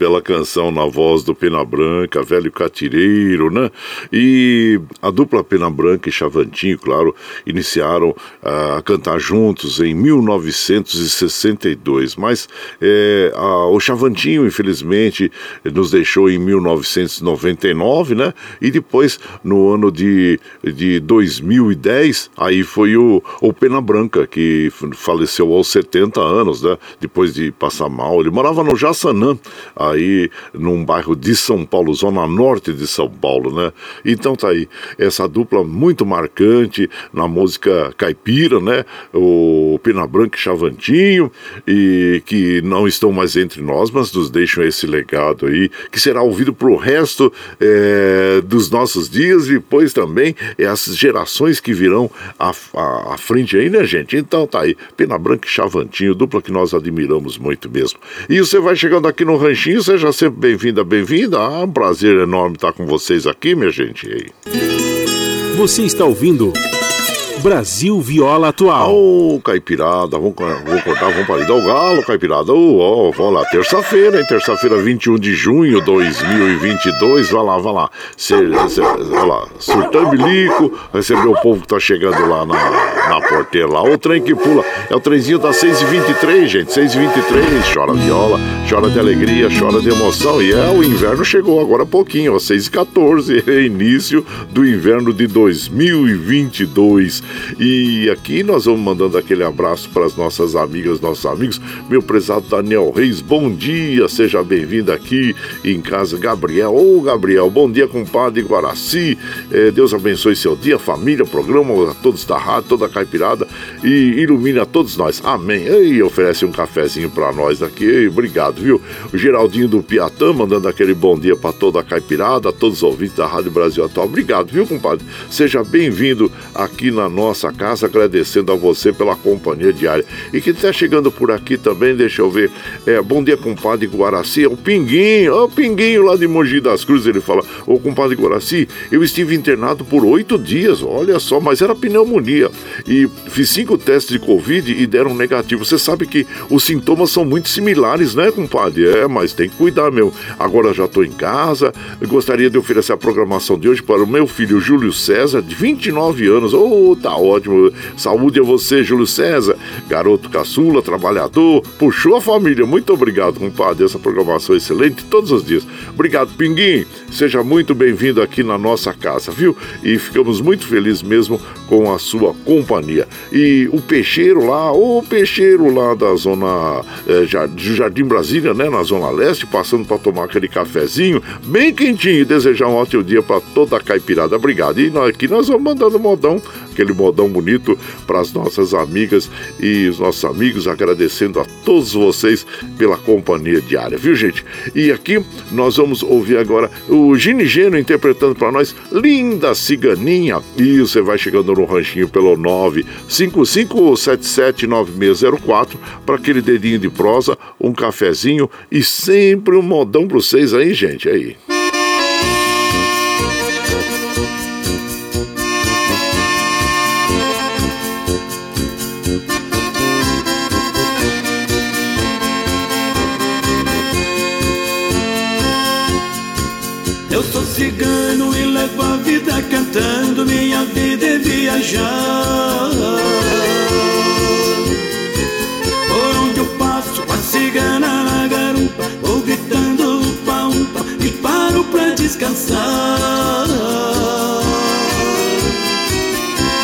A: Bela canção na voz do Pena Branca, velho catireiro, né? E a dupla Pena Branca e Chavantinho, claro, iniciaram uh, a cantar juntos em 1962. Mas é, a, o Chavantinho, infelizmente, nos deixou em 1999, né? E depois, no ano de, de 2010, aí foi o, o Pena Branca, que faleceu aos 70 anos, né? Depois de passar mal. Ele morava no Jaçanã, aí num bairro de São Paulo, zona norte de São Paulo, né? Então tá aí, essa dupla muito marcante na música caipira, né? O Pena Branca e Chavantinho, e que não estão mais entre nós, mas nos deixam esse legado aí, que será ouvido pro resto é, dos nossos dias e depois também é as gerações que virão à, à, à frente aí, né, gente? Então tá aí, Pena Branca e Chavantinho, dupla que nós admiramos muito mesmo. E você vai chegando aqui no Ranchinho, seja sempre bem-vinda, bem-vinda. Ah, um prazer enorme estar com vocês aqui, minha gente.
C: Você está ouvindo Brasil Viola Atual.
A: Ô, oh, Caipirada, vamos, vamos cortar, vamos parar o galo, Caipirada. Ô, oh, vamos lá, terça-feira, hein? Terça-feira, 21 de junho de 2022. Vai lá, vai lá. Vai lá, surtando bilico, receber o povo que tá chegando lá na, na porteira lá. O trem que pula, é o trenzinho da 6h23, gente. 6h23, chora viola, chora de alegria, chora de emoção. E é, o inverno chegou agora há pouquinho, ó, 6h14, início do inverno de 2022. E aqui nós vamos mandando aquele abraço para as nossas amigas, nossos amigos. Meu prezado Daniel Reis, bom dia, seja bem-vindo aqui em casa. Gabriel, ô Gabriel, bom dia, compadre Guaraci. É, Deus abençoe seu dia, família, programa, a todos da rádio, toda a caipirada e ilumine a todos nós. Amém. E oferece um cafezinho para nós aqui. Ei, obrigado, viu? O Geraldinho do Piatã mandando aquele bom dia para toda a caipirada, a todos os ouvintes da Rádio Brasil Atual. Obrigado, viu, compadre? Seja bem-vindo aqui na nossa casa, agradecendo a você pela companhia diária. E quem está chegando por aqui também, deixa eu ver. É, bom dia, compadre Guaraci. É o Pinguinho, é o Pinguinho lá de Mogi das Cruzes. Ele fala: Ô, compadre Guaraci, eu estive internado por oito dias, olha só, mas era pneumonia. E fiz cinco testes de Covid e deram negativo. Você sabe que os sintomas são muito similares, né, compadre? É, mas tem que cuidar, meu. Agora já estou em casa. Gostaria de oferecer a programação de hoje para o meu filho Júlio César, de 29 anos. Ô, oh, tá ótimo. Saúde a você, Júlio César. Garoto caçula, trabalhador. Puxou a família. Muito obrigado, compadre. Essa programação é excelente todos os dias. Obrigado, Pinguim. Seja muito bem-vindo aqui na nossa casa, viu? E ficamos muito felizes mesmo com a sua companhia. E o peixeiro lá, o peixeiro lá da zona é, de Jardim Brasília, né? Na zona leste, passando para tomar aquele cafezinho bem quentinho e desejar um ótimo dia para toda a caipirada. Obrigado. E aqui nós vamos mandando modão aquele modão bonito para as nossas amigas e os nossos amigos, agradecendo a todos vocês pela companhia diária, viu gente? E aqui nós vamos ouvir agora o Gini Geno interpretando para nós Linda Ciganinha. E você vai chegando no ranchinho pelo 955779604 para aquele dedinho de prosa, um cafezinho e sempre um modão para vocês aí, gente. Aí.
H: Cantando, minha vida é viajar. Por onde eu passo, a cigana na garupa, vou gritando upa upa e paro pra descansar.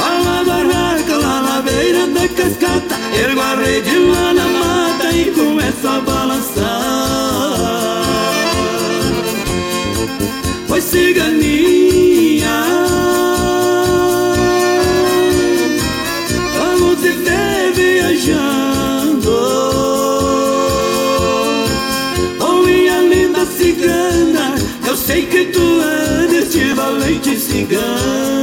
H: Lá na barraca, lá na beira da cascata, ergo a rede lá na mata e começo a balançar foi ciganinha. Cigano.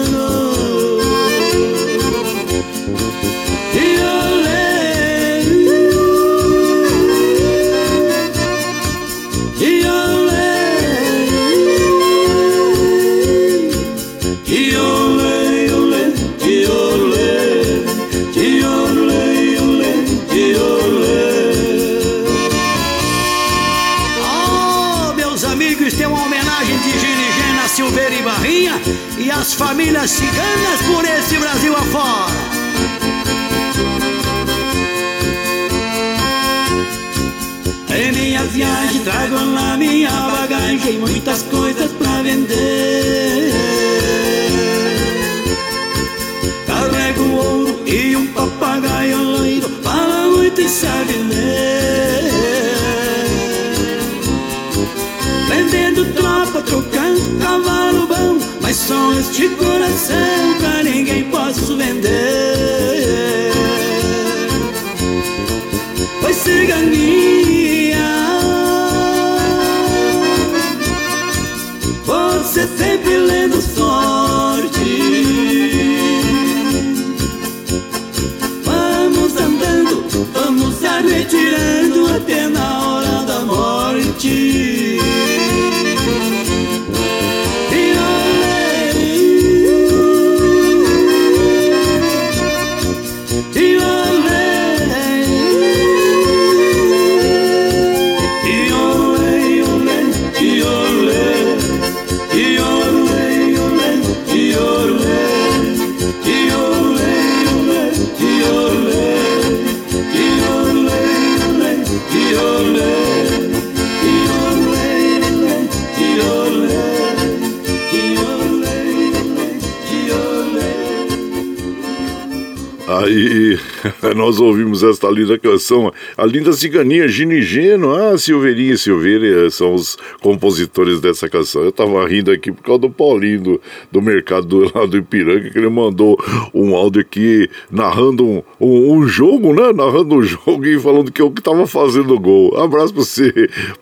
A: Ouvimos esta linda canção, a linda ciganinha Ginigeno. Ah, Silveirinha e Silveira são os compositores dessa canção. Eu tava rindo aqui por causa do Paulinho do, do mercado lá do Ipiranga, que ele mandou um áudio aqui narrando um, um, jogo, né? Narrando um jogo e falando que eu que tava fazendo gol. Abraço pra você,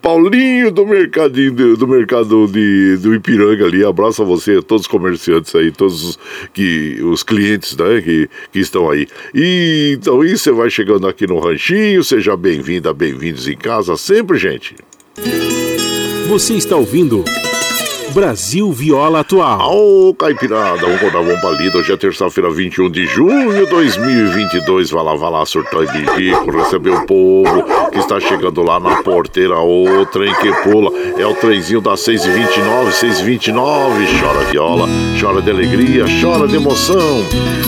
A: Paulinho do mercadinho do, do mercado de, do Ipiranga ali. Abraço a você, todos os comerciantes aí, todos os, que, os clientes né, que, que estão aí. E então isso, você vai chegando aqui no Ranchinho, seja bem-vinda, bem-vindos em casa sempre, gente.
C: Você está ouvindo Brasil Viola Atual.
A: Ô, oh, Caipirada, vamos rodar bomba lida. Hoje é terça-feira, 21 de junho de 2022. Vai lá, vai lá, surtar de rico, receber o povo que está chegando lá na porteira. O trem que pula é o trenzinho das 6h29, 6h29. Chora viola, chora de alegria, chora de emoção.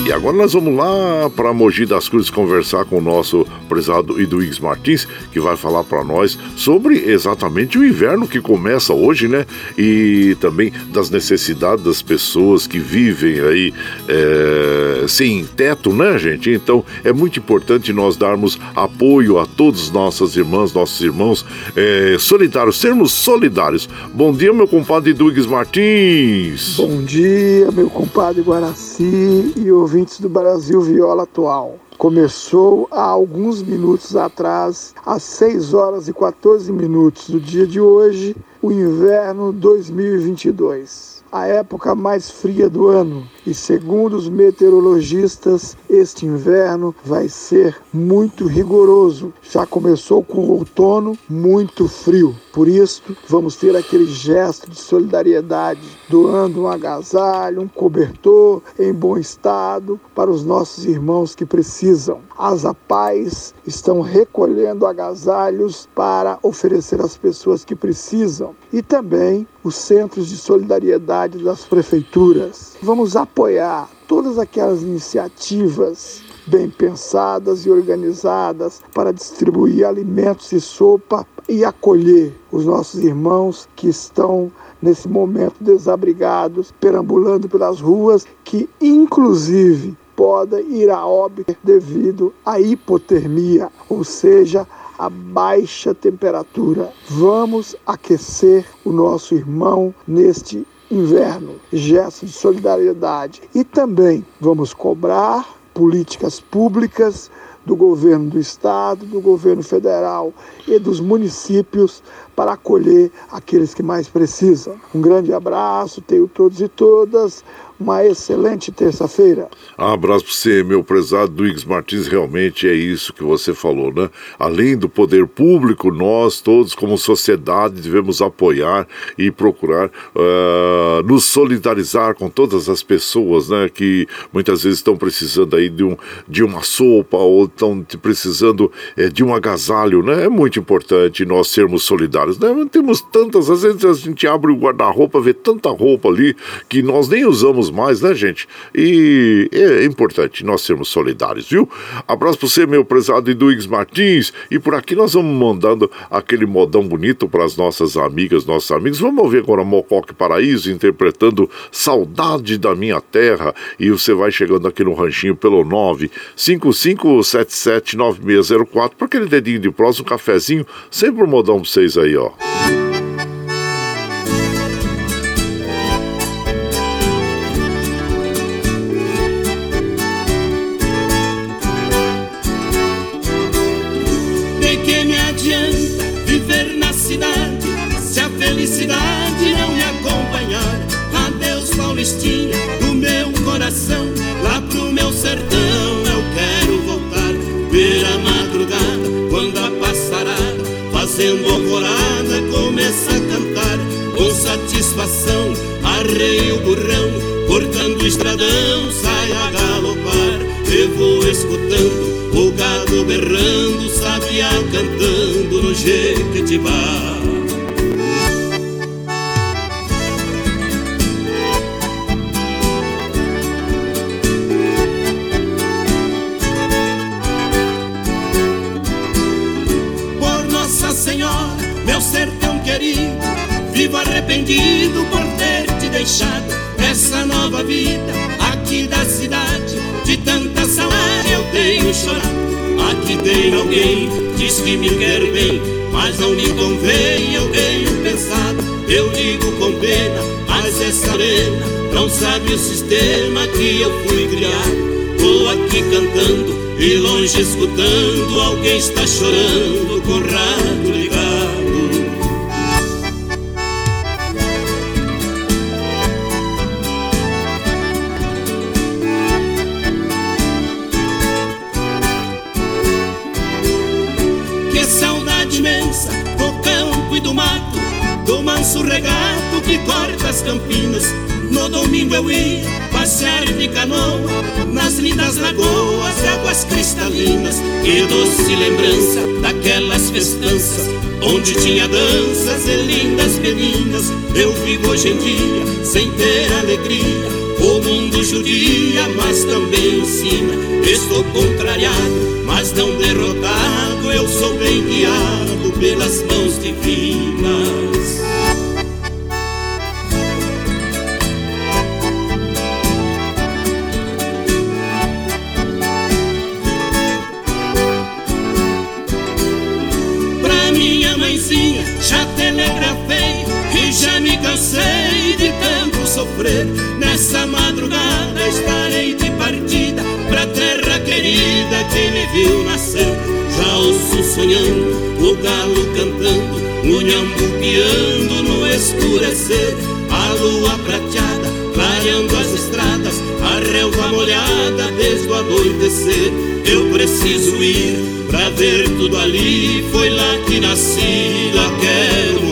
A: E agora nós vamos lá para Mogi das Cruzes conversar com o nosso prezado Eduígues Martins, que vai falar para nós sobre exatamente o inverno que começa hoje, né? E também das necessidades das pessoas que vivem aí é, sem teto, né, gente? Então é muito importante nós darmos apoio a todas nossas irmãs, nossos irmãos é, solidários, sermos solidários. Bom dia, meu compadre Dugues Martins.
I: Bom dia, meu compadre Guaraci e ouvintes do Brasil Viola Atual começou há alguns minutos atrás, às 6 horas e 14 minutos do dia de hoje, o inverno 2022, a época mais fria do ano. E segundo os meteorologistas, este inverno vai ser muito rigoroso. Já começou com o outono muito frio. Por isso, vamos ter aquele gesto de solidariedade, doando um agasalho, um cobertor em bom estado para os nossos irmãos que precisam. As APAES estão recolhendo agasalhos para oferecer às pessoas que precisam e também os centros de solidariedade das prefeituras. Vamos apoiar todas aquelas iniciativas bem pensadas e organizadas para distribuir alimentos e sopa e acolher os nossos irmãos que estão nesse momento desabrigados, perambulando pelas ruas, que inclusive podem ir a óbito devido à hipotermia, ou seja, a baixa temperatura. Vamos aquecer o nosso irmão neste inverno. Gesto de solidariedade. E também vamos cobrar políticas públicas do governo do estado, do governo federal e dos municípios para acolher aqueles que mais precisam. Um grande abraço, tenho todos e todas uma excelente terça-feira.
A: Um abraço para você, meu prezado Duígues Martins. Realmente é isso que você falou, né? Além do poder público, nós todos, como sociedade, devemos apoiar e procurar uh, nos solidarizar com todas as pessoas, né? Que muitas vezes estão precisando aí de, um, de uma sopa ou estão precisando é, de um agasalho, né? É muito importante nós sermos solidários, né? Temos tantas, às vezes a gente abre o guarda-roupa, vê tanta roupa ali que nós nem usamos mais, né, gente? E é importante nós sermos solidários, viu? Abraço para você, meu prezado Eduígues Martins. E por aqui nós vamos mandando aquele modão bonito para as nossas amigas, nossos amigos. Vamos ouvir agora Mocoque Paraíso interpretando Saudade da Minha Terra. E você vai chegando aqui no ranchinho pelo 955779604 para aquele dedinho de próximo, um cafezinho. Sempre um modão para vocês aí, ó.
J: Senhora, longe escutando alguém está chorando com doce lembrança daquelas festanças onde tinha danças e lindas meninas. Eu vivo hoje em dia sem ter alegria. O mundo judia, mas também ensina. Estou contrariado, mas não derrotado. Eu sou bem guiado pelas mãos nhambu piando no escurecer. A lua prateada clareando as estradas, a relva molhada desde o anoitecer. Eu preciso ir Pra ver tudo ali, foi lá que nasci, lá quero.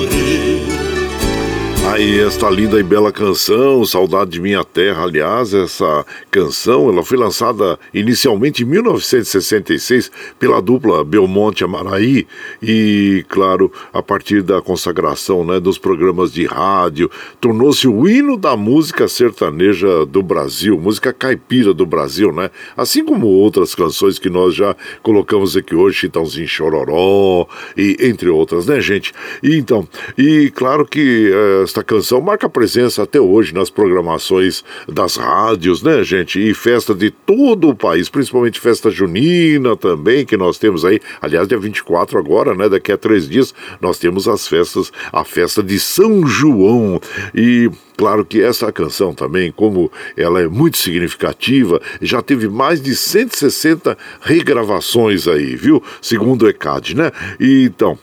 A: Aí, esta linda e bela canção, Saudade de Minha Terra, aliás, essa canção, ela foi lançada inicialmente em 1966 pela dupla Belmonte Amaraí e, claro, a partir da consagração né, dos programas de rádio, tornou-se o hino da música sertaneja do Brasil, música caipira do Brasil, né? Assim como outras canções que nós já colocamos aqui hoje, Chitãozinho Chororó e entre outras, né, gente? E então, e claro que eh, esta canção marca presença até hoje nas programações das rádios, né, gente? E festa de todo o país, principalmente festa junina também, que nós temos aí. Aliás, dia 24 agora, né? Daqui a três dias, nós temos as festas, a festa de São João. E Claro que essa canção também, como ela é muito significativa, já teve mais de 160 regravações aí, viu? Segundo o ECAD, né? E, então,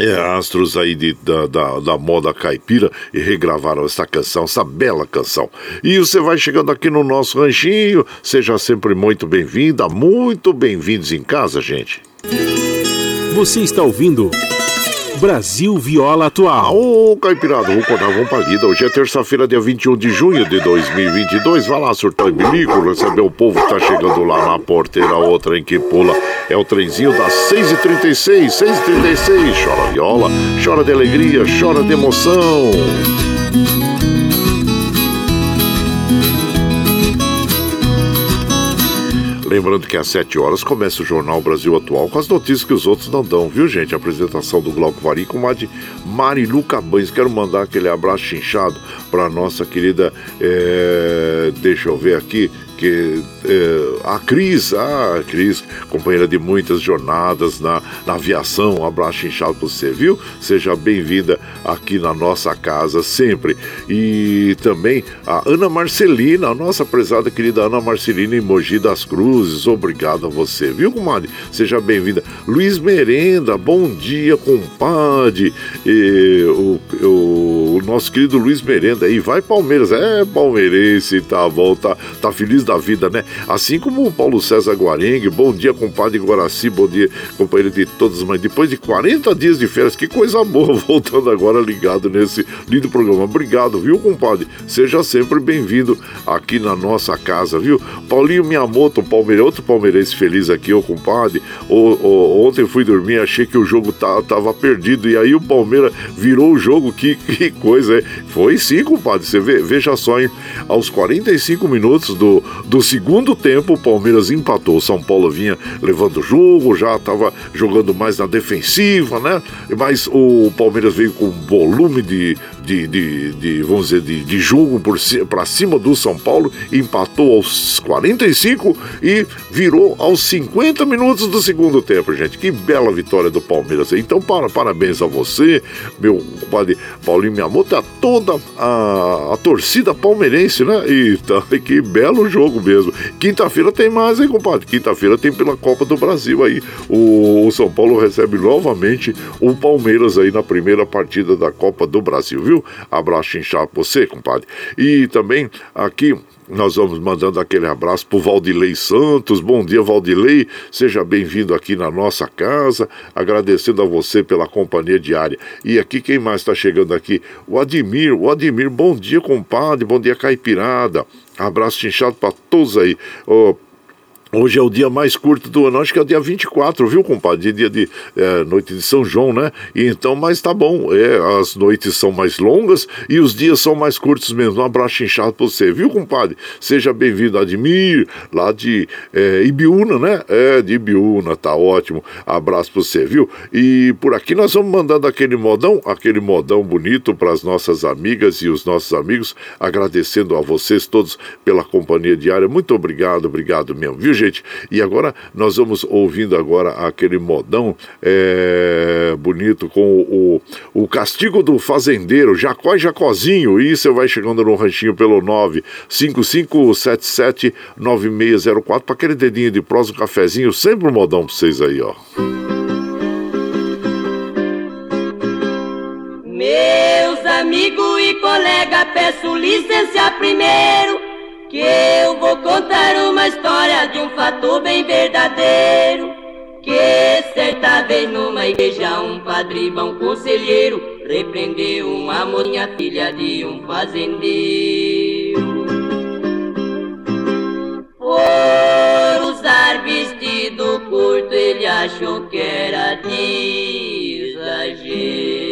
A: é, astros aí de, da, da, da, moda caipira e regravaram essa canção, essa bela canção. E você vai chegando aqui no nosso ranchinho, seja sempre muito bem-vinda, muito bem-vindos em casa, gente.
C: Você está ouvindo. Brasil Viola Atual.
A: Ô, Caipirada, vamos acordar, vamos pra lida. Hoje é terça-feira, dia 21 de junho de 2022. Vai lá, surtar e bilico, receber o povo que tá chegando lá na porteira, outra em que pula. É o trenzinho das 6h36, 6h36. Chora viola, chora de alegria, chora de emoção. Lembrando que às 7 horas começa o Jornal Brasil Atual com as notícias que os outros não dão, viu, gente? A apresentação do Glauco Vari com a de Marilu Cabães. Quero mandar aquele abraço inchado para nossa querida. É... Deixa eu ver aqui que é, a Cris, a Cris, companheira de muitas jornadas na, na aviação, um abraço inchado para você, viu? Seja bem-vinda aqui na nossa casa sempre. E também a Ana Marcelina, a nossa prezada querida Ana Marcelina em Mogi das Cruzes, obrigado a você, viu, comadre? Seja bem-vinda. Luiz Merenda, bom dia, compadre. E, o, o, nosso querido Luiz Merenda aí, vai Palmeiras, é palmeirense, tá bom, tá, tá feliz da vida, né? Assim como o Paulo César Guarengue, bom dia, compadre Guaraci, bom dia, companheiro de todas, mas depois de 40 dias de férias, que coisa boa, voltando agora ligado nesse lindo programa. Obrigado, viu, compadre? Seja sempre bem-vindo aqui na nossa casa, viu? Paulinho Miyamoto, palmeirense, outro palmeirense feliz aqui, ô compadre. O, o, ontem fui dormir, achei que o jogo tá, tava perdido, e aí o Palmeiras virou o jogo, que, que coisa Pois é, foi sim, compadre. Você vê, veja só, hein? Aos 45 minutos do, do segundo tempo, o Palmeiras empatou. O São Paulo vinha levando o jogo, já estava jogando mais na defensiva, né? Mas o Palmeiras veio com volume de, de, de, de vamos dizer, de, de jogo para cima do São Paulo, empatou aos 45 e virou aos 50 minutos do segundo tempo, gente. Que bela vitória do Palmeiras. Então, para, parabéns a você, meu compadre Paulinho Miyamoto, a toda a, a torcida palmeirense, né? E tá, que belo jogo mesmo. Quinta-feira tem mais, hein, compadre? Quinta-feira tem pela Copa do Brasil aí. O, o São Paulo recebe novamente o Palmeiras aí na primeira partida da Copa do Brasil, viu? Abraço inchado pra você, compadre. E também aqui nós vamos mandando aquele abraço para o Valdilei Santos. Bom dia, Valdilei. Seja bem-vindo aqui na nossa casa. Agradecendo a você pela companhia diária. E aqui, quem mais está chegando aqui? O Admir. O Admir, bom dia, compadre. Bom dia, Caipirada. Abraço inchado para todos aí. Oh, Hoje é o dia mais curto do ano, acho que é o dia 24, viu, compadre? Dia de é, noite de São João, né? E então, mas tá bom, é, as noites são mais longas e os dias são mais curtos mesmo. Um abraço inchado pra você, viu, compadre? Seja bem-vindo, Admir, lá de é, Ibiúna, né? É, de Ibiúna, tá ótimo. Abraço pra você, viu? E por aqui nós vamos mandando aquele modão, aquele modão bonito para as nossas amigas e os nossos amigos, agradecendo a vocês todos pela companhia diária. Muito obrigado, obrigado mesmo, viu, gente? E agora nós vamos ouvindo agora aquele modão é, bonito com o, o Castigo do Fazendeiro, Jacó e Jacozinho. E você vai chegando no ranchinho pelo 955779604 para aquele dedinho de prosa, um cafezinho, sempre um modão para vocês aí, ó.
K: Meus amigos e colega, peço licença primeiro que eu vou contar uma história de um fato bem verdadeiro. Que certa vez numa igreja um padre bom conselheiro repreendeu uma mocinha filha de um fazendeiro. Por usar vestido curto ele achou que era de exagero.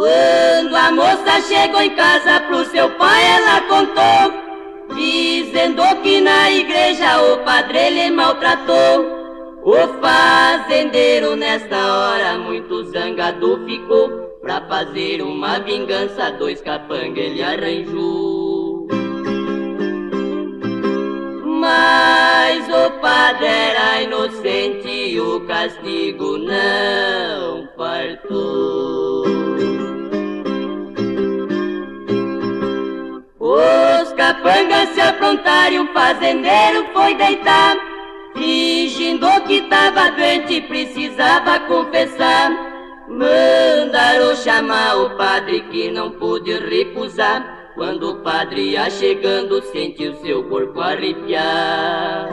K: Quando a moça chegou em casa pro seu pai, ela contou, dizendo que na igreja o padre ele maltratou. O fazendeiro nesta hora muito zangado ficou, pra fazer uma vingança, dois capanga ele arranjou. Mas o padre era inocente e o castigo não fartou. Os capangas se aprontaram e o fazendeiro foi deitar, fingindo que tava doente e precisava confessar. Mandaram chamar o padre que não pôde recusar. Quando o padre ia chegando, sentiu seu corpo arrepiar.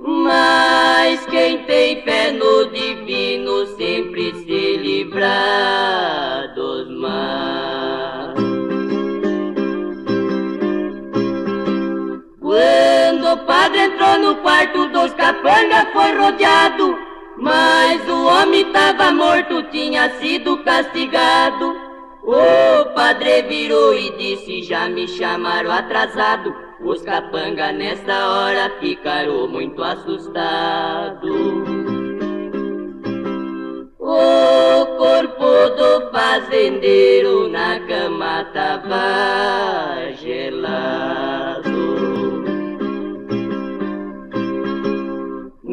K: Mas quem tem fé no divino sempre se livra padre entrou no quarto dos capangas foi rodeado, mas o homem tava morto, tinha sido castigado. O padre virou e disse: Já me chamaram atrasado. Os capanga nessa hora ficaram muito assustados. O corpo do fazendeiro na cama tava gelado.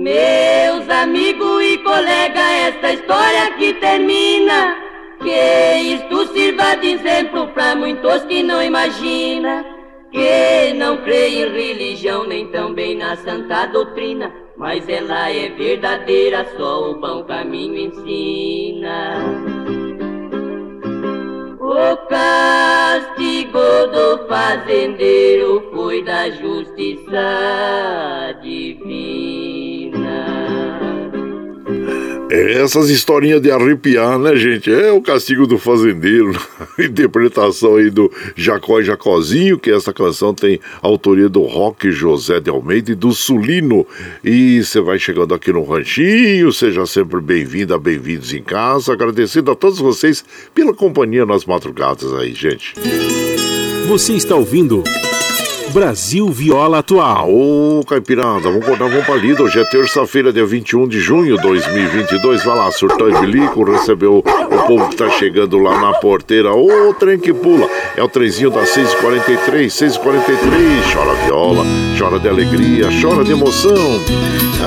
K: Meus amigos e colegas, esta história aqui termina. Que isto sirva de exemplo para muitos que não imaginam. Que não creem em religião, nem também na santa doutrina. Mas ela é verdadeira, só o bom caminho ensina. O castigo do fazendeiro foi da justiça divina.
A: Essas historinhas de arrepiar, né, gente? É o castigo do fazendeiro. Interpretação aí do Jacó e Jacozinho, que essa canção tem autoria do Rock José de Almeida e do Sulino. E você vai chegando aqui no Ranchinho, seja sempre bem-vinda, bem-vindos em casa. Agradecendo a todos vocês pela companhia nas madrugadas aí, gente.
C: Você está ouvindo. Brasil Viola Atual.
A: Ô, Caipirada, vamos acordar, vamos pra lida. Hoje é terça-feira, dia 21 de junho de 2022. Vai lá, surtão e bilico, recebeu o povo que tá chegando lá na porteira. Ô, trem que pula. É o trenzinho das 6h43, 6h43. Chora viola, chora de alegria, chora de emoção.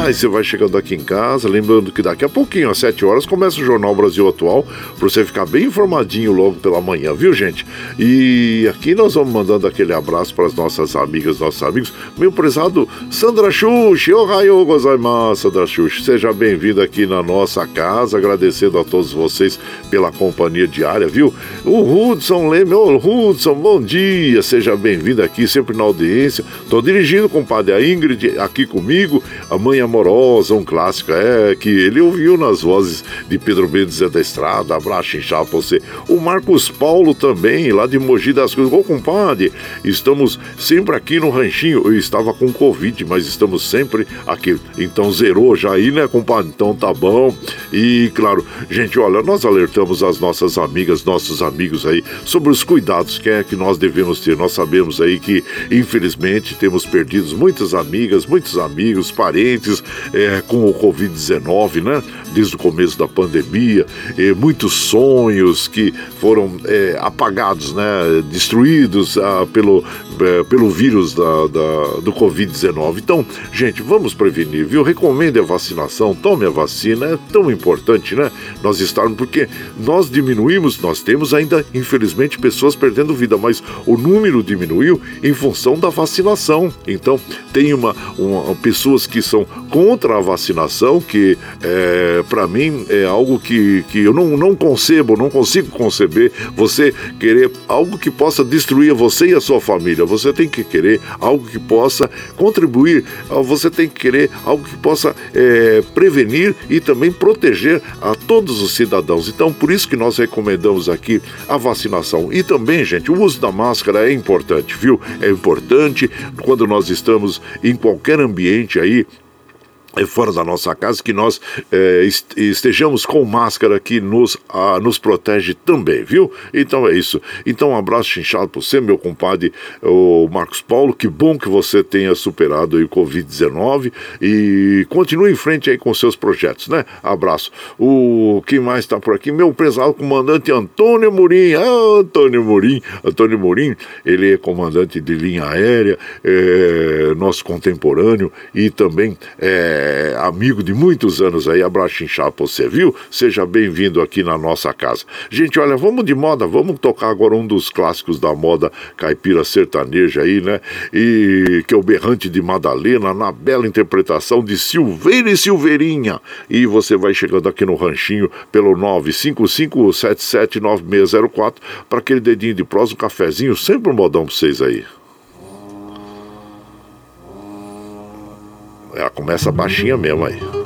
A: Aí você vai chegando aqui em casa, lembrando que daqui a pouquinho, às 7 horas, começa o Jornal Brasil Atual, pra você ficar bem informadinho logo pela manhã, viu, gente? E aqui nós vamos mandando aquele abraço para as nossas amigas, nossos amigos. Meu prezado Sandra Xuxi, ohayou gozaimasu, Sandra Xuxi. Seja bem-vindo aqui na nossa casa, agradecendo a todos vocês pela companhia diária, viu? O Hudson Leme, ô Hudson, bom dia, seja bem-vindo aqui, sempre na audiência. Tô dirigindo com o padre a Ingrid aqui comigo, a Mãe Amorosa, um clássico, é, que ele ouviu nas vozes de Pedro Mendes da Estrada, abraço inchado pra você. O Marcos Paulo também, lá de Mogi das Cruzes, ô compadre, estamos sempre aqui no Ranchinho, eu estava com Covid, mas estamos sempre aqui. Então zerou já aí, né, compadre? Então tá bom. E claro, gente, olha, nós alertamos as nossas amigas, nossos amigos aí sobre os cuidados que é que nós devemos ter. Nós sabemos aí que, infelizmente, temos perdido muitas amigas, muitos amigos, parentes é, com o Covid-19, né? Desde o começo da pandemia, e muitos sonhos que foram é, apagados, né? Destruídos ah, pelo, é, pelo vírus da, da do Covid-19. Então, gente, vamos prevenir, viu? Recomende a vacinação, tome a vacina, é tão importante, né? Nós estarmos, porque nós diminuímos, nós temos ainda, infelizmente, pessoas perdendo vida, mas o número diminuiu em função da vacinação. Então, tem uma, uma pessoas que são contra a vacinação, que é, para mim é algo que, que eu não, não concebo, não consigo conceber você querer algo que possa destruir você e a sua família. Você tem que querer algo que possa contribuir, você tem que querer algo que possa é, prevenir e também proteger a todos os cidadãos. Então, por isso que nós recomendamos aqui a vacinação. E também, gente, o uso da máscara é importante, viu? É importante quando nós estamos em qualquer ambiente aí, fora da nossa casa, que nós é, estejamos com máscara que nos, a, nos protege também, viu? Então é isso. Então um abraço chinchado para você, meu compadre, o Marcos Paulo. Que bom que você tenha superado o Covid-19 e continue em frente aí com seus projetos, né? Abraço. O quem mais está por aqui? Meu prezado comandante Antônio Murim. Ah, Antônio Murim. Antônio Murim, ele é comandante de linha aérea, é, nosso contemporâneo e também é é, amigo de muitos anos aí, abraço inchado pra você, viu? Seja bem-vindo aqui na nossa casa. Gente, olha, vamos de moda, vamos tocar agora um dos clássicos da moda caipira sertaneja aí, né? E que é o Berrante de Madalena, na bela interpretação de Silveira e Silveirinha. E você vai chegando aqui no ranchinho pelo 955779604 para aquele dedinho de prosa, um cafezinho, sempre um modão pra vocês aí. Ela começa baixinha mesmo aí.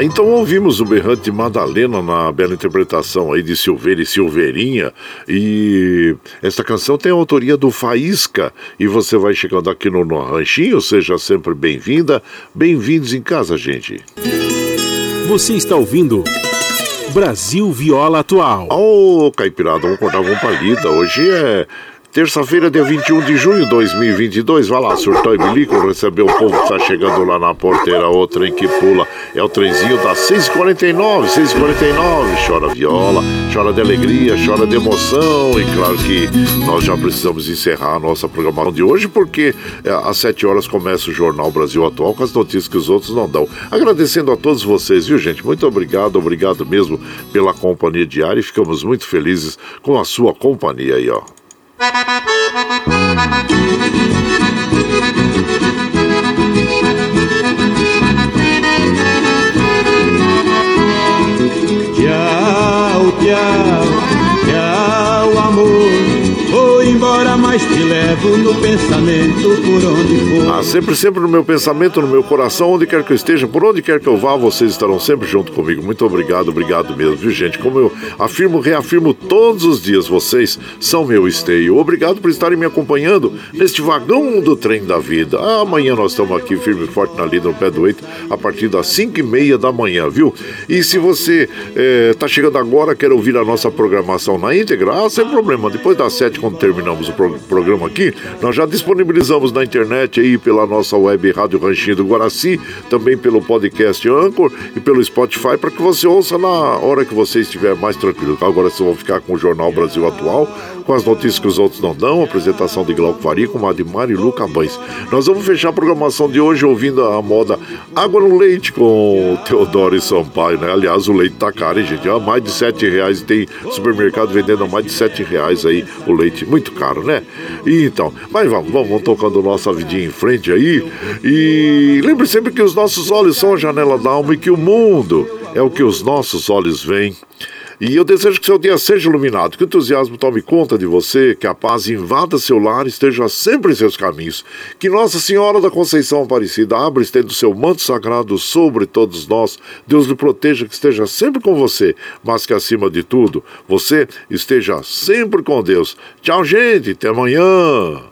A: Ah, então ouvimos o berrante de Madalena na bela interpretação aí de Silveira e Silveirinha. E essa canção tem a autoria do Faísca. E você vai chegando aqui no, no Ranchinho, seja sempre bem-vinda. Bem-vindos em casa, gente.
C: Você está ouvindo Brasil Viola Atual.
A: Ô, oh, Caipirada, vamos acordar, vamos pra lida. Hoje é Terça-feira, dia 21 de junho de 2022. Vai lá, surtou e bilico, recebeu o povo que tá chegando lá na porteira. O trem que pula é o trenzinho das 6h49, 6h49. Chora viola, chora de alegria, chora de emoção. E claro que nós já precisamos encerrar a nossa programação de hoje, porque é, às 7 horas começa o Jornal Brasil Atual com as notícias que os outros não dão. Agradecendo a todos vocês, viu, gente? Muito obrigado, obrigado mesmo pela companhia diária e ficamos muito felizes com a sua companhia aí, ó.
H: Thank you. Mas te levo no pensamento por onde for.
A: Ah, sempre, sempre no meu pensamento, no meu coração, onde quer que eu esteja, por onde quer que eu vá, vocês estarão sempre junto comigo. Muito obrigado, obrigado mesmo, viu, gente? Como eu afirmo, reafirmo todos os dias, vocês são meu esteio. Obrigado por estarem me acompanhando neste vagão do trem da vida. Ah, amanhã nós estamos aqui firme e forte na lida, no pé do eito, a partir das 5 e meia da manhã, viu? E se você está chegando agora, quer ouvir a nossa programação na íntegra, ah, sem problema. Depois das 7, quando terminamos o pro programa aqui, nós já disponibilizamos na internet aí pela nossa web Rádio Ranchinho do Guaraci, também pelo podcast Anchor e pelo Spotify, para que você ouça na hora que você estiver mais tranquilo. Agora vocês vão ficar com o Jornal Brasil Atual, com as notícias que os outros não dão, a apresentação de Glauco Faria com Admar e Luca Bães. Nós vamos fechar a programação de hoje ouvindo a moda Água no Leite com Teodoro e Sampaio, né? Aliás, o leite tá caro, hein, gente? É mais de sete reais, tem supermercado vendendo a mais de sete reais aí o leite, muito caro, né? Então, mas vamos, vamos, vamos tocando nossa vidinha em frente aí. E lembre sempre que os nossos olhos são a janela da alma e que o mundo é o que os nossos olhos veem. E eu desejo que seu dia seja iluminado, que o entusiasmo tome conta de você, que a paz invada seu lar e esteja sempre em seus caminhos. Que Nossa Senhora da Conceição Aparecida abra estendo seu manto sagrado sobre todos nós. Deus lhe proteja, que esteja sempre com você, mas que acima de tudo, você esteja sempre com Deus. Tchau, gente, até amanhã.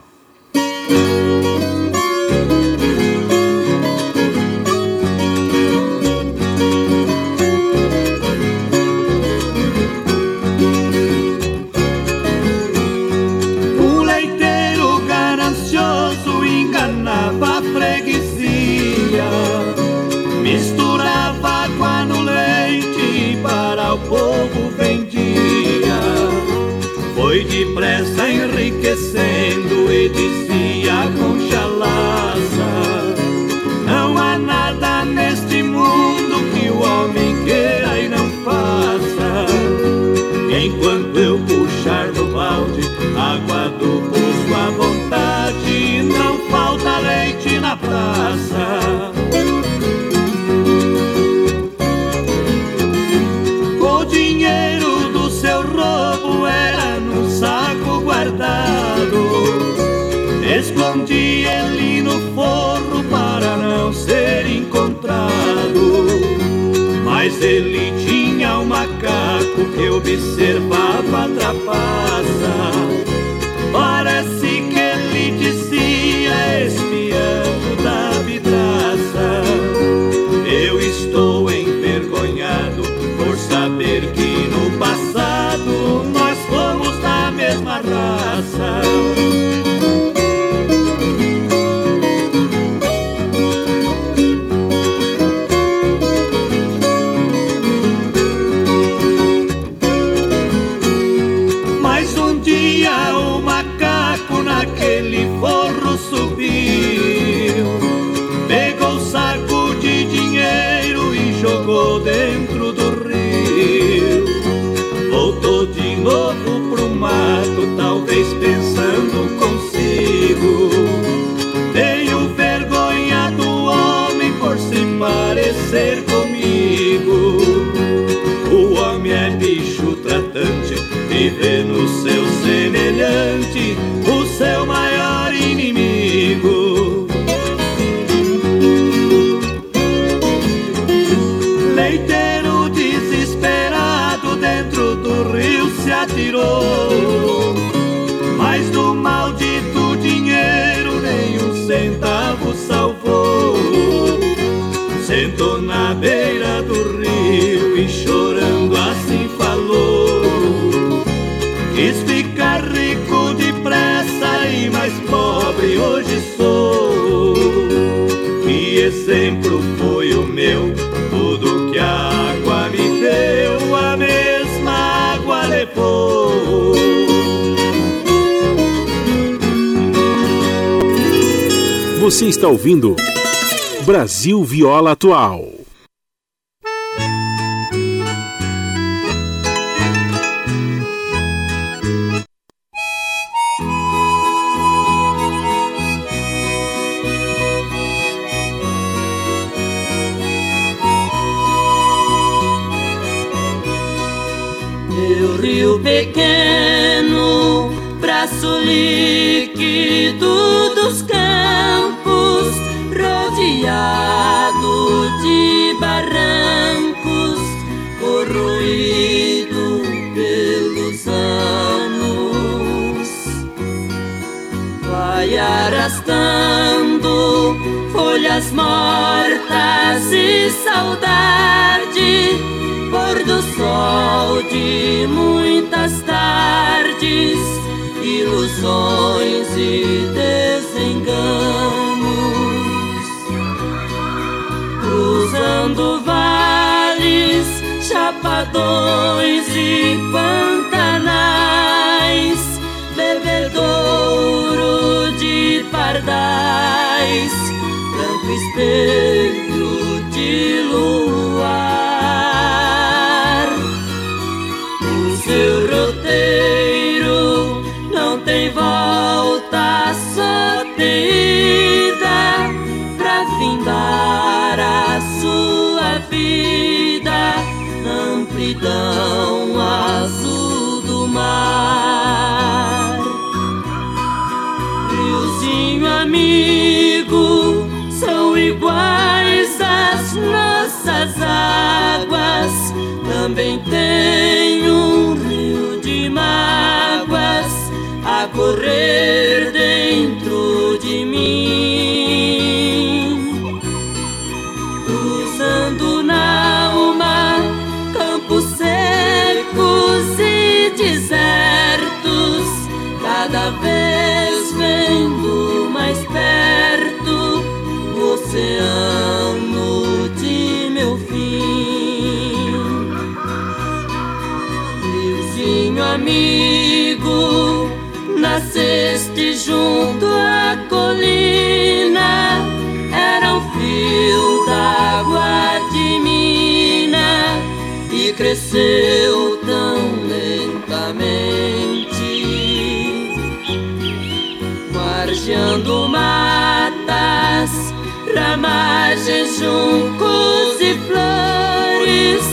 H: Mas ele tinha um macaco que observava a trapaça. Hoje sou. Que exemplo foi o meu? Tudo que a água me deu, a mesma água levou.
C: Você está ouvindo Brasil Viola Atual.
B: Líquido dos campos, rodeado de barrancos, corroído pelos anos, vai arrastando folhas mortas e saudade pôr do sol de muitas ilusões e desenganos, cruzando vales, chapadões e pantanais, bebedouro de pardais, branco espelho amigo, são iguais as nossas águas, também tem um mágoas a correr cresceu tão lentamente, margeando matas, ramagens, juncos e flores,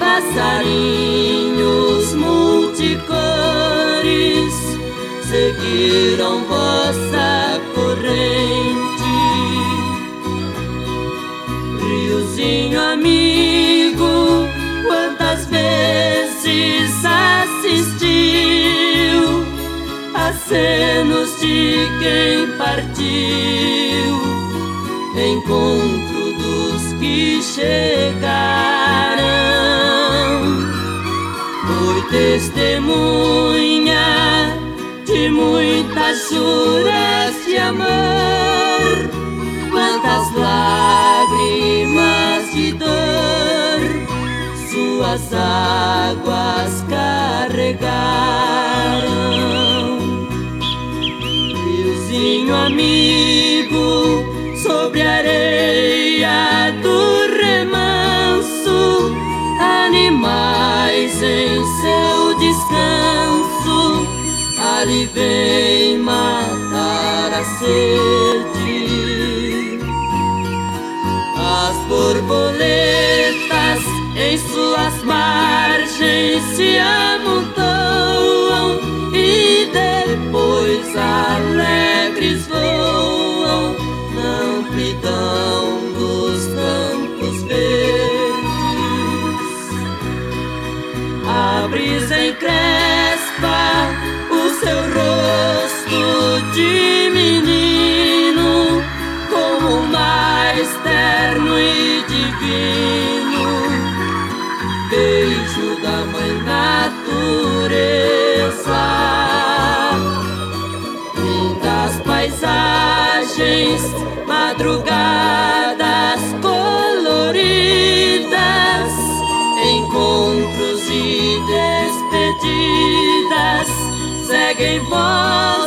B: passarinhos multicores seguiram vossa corrente, riozinho amigo quem partiu, encontro dos que chegaram. Foi testemunha de muitas juras de amor, quantas lágrimas de dor suas águas carregaram riozinho amigo sobre a areia do remanso, animais em seu descanso, ali vem matar a sede. As borboletas em suas margens se amontoam encrespa o seu rosto de menino como mais terno e divino beijo da mãe natureza. Lindas paisagens, madrugadas e despedidas seguem vossa